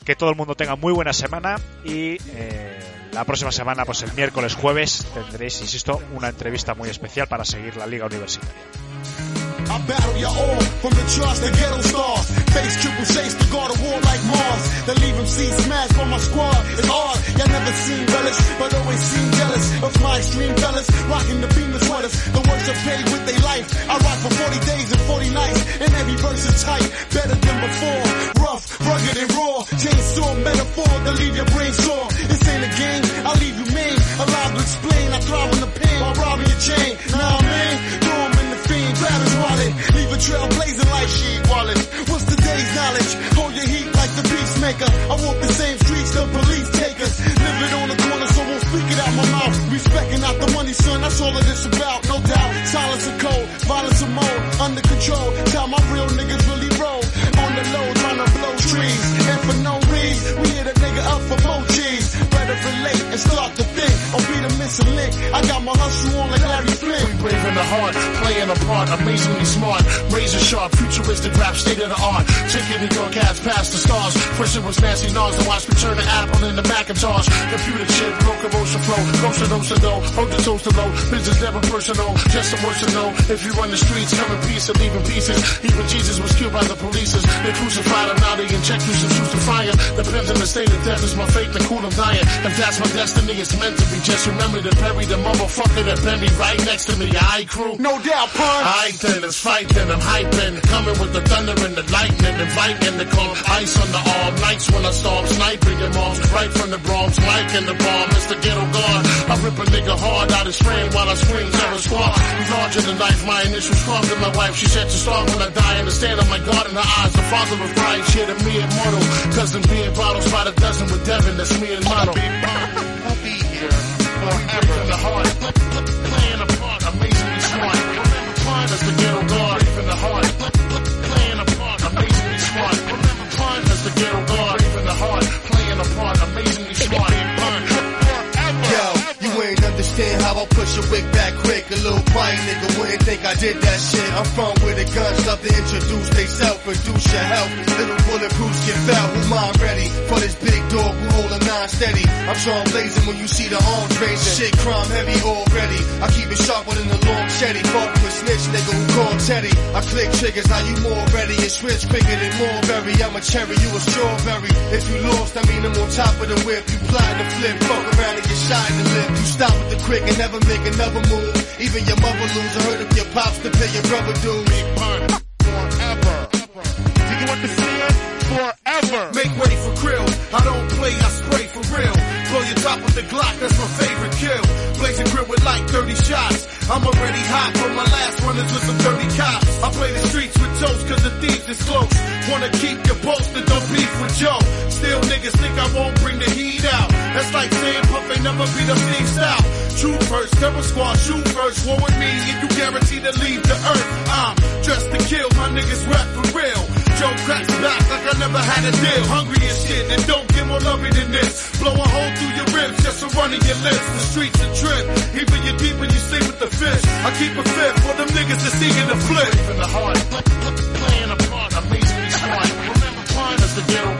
Que todo el mundo tenga muy buena semana y eh, la próxima semana, pues el miércoles jueves, tendréis, insisto, una entrevista muy especial para seguir la Liga Universitaria. I battle ya all from the trust to ghetto stars. Face triple chase to guard a war like Mars. They leave him see smashed by my squad. It's hard. Y'all never seen relish, but always seem jealous of my extreme fellas. Rocking the beamer sweaters. The worst are paid with their life. I rock for 40 days and 40 nights. And every verse is tight. Better than before. Rough, rugged and raw. Chainsaw metaphor to leave your brain sore. This ain't a game. I'll leave you mean. Allowed to explain. I thrive on the pain while robbing your chain. Now Nah, man. Throw him his wallet. Leave a trail blazing like sheet wallet. What's today's knowledge? Hold your heat like the peacemaker. I walk the same streets the police take us. Living on the corner, so won't speak it out my mouth. Respecting out the money, son. That's all it is about. No doubt. Silence and cold. Violence and more. Under control. Tell my real niggas really roll. On the low, trying to blow trees. And for no reason, we hit a nigga up for more. Better relate and start to think. Or be the missing link. I got my hustle on like Larry Flynn. We brave in the heart, playing a part, amazingly smart, razor sharp, futuristic rap, state of the art. Taking New York hats past the stars. It was Nancy Nars, then watch me turn the apple into Macintosh. Computer chip, locomotion flow, closer those to know, hold the toast to low. Business never personal, just some words to know. If you run the streets, come in peace and leave in pieces. Even Jesus was killed by the police. They crucified him, now they inject you truth to fire. Depends on the state of death, is my fate, the cool I'm dying. If that's my destiny, it's meant to be. Just remember to bury the motherfucker that buried right next to me. I crew. No doubt, pun. Alright then, let's fight then, I'm hyping. Coming with the thunder and the lightning, inviting the calm. Ice on the arm, nights when I storm, sniping your moms. Right from the Bronx, Mike in the bomb, Mr. Ghetto God. I rip a nigga hard out his frame while I scream terror squad. Larger than life, my initial scars than my wife. She said to start when I die, understand I'm my God in her eyes. The father of Christ, here to me immortal. Cousin being bottles by the dozen with Devin, that's me and Mono. Forever the heart. Playing a part, amazingly smart. Remember Pun as the ghetto guard in the heart. Playing a part, amazingly smart. Remember Pun as the ghetto guard in the heart. Playing a part, amazingly smart. Understand how I push a wig back quick. A little quiet nigga wouldn't think I did that shit. I'm from where the guns love to introduce they self, reduce your health. Little bulletproofs get felt. Who mind ready for this big dog who hold a nine steady? I'm strong blazing when you see the arms raising. Shit crime heavy already. I keep it sharper than the long shetty. Fuck with snitch nigga who called Teddy. I click triggers, now you more ready. And switch quicker than Mulberry. I'm a cherry, you a strawberry. If you lost, I mean I'm on top of the whip. You plotting to flip, fuck around and get shot in the lip. You stop with the quick and never make another move. Even your mother lose. I heard of your pops to pay your brother dues. Big pun, forever. Do you understand? Forever. Make way for krill. I don't play, I spray for real. Blow your top with the Glock, that's my favorite kill. Blazing grill with like 30 shots. I'm already hot from my last runners with some dirty cops. I play the streets with toast cause the thieves is close. Wanna keep your posted, don't beef with Joe. Still niggas think I won't bring the heat out. That's like saying Puff ain't never beat a beast out. Shoot first, terror squad, shoot first. War with me and you guarantee to leave the earth. I'm just to kill, my niggas rap for real. Joe cracks back like I never had a deal. Hungry as shit and don't get more loving than this. Blow a hole through your ribs just for running your lips. The streets a trip, even you deep when you sleep with the fish. I keep a fit for them niggas to see in the flip. Even the heart, playing a part, amazingly smart. Remember, fine as the deal.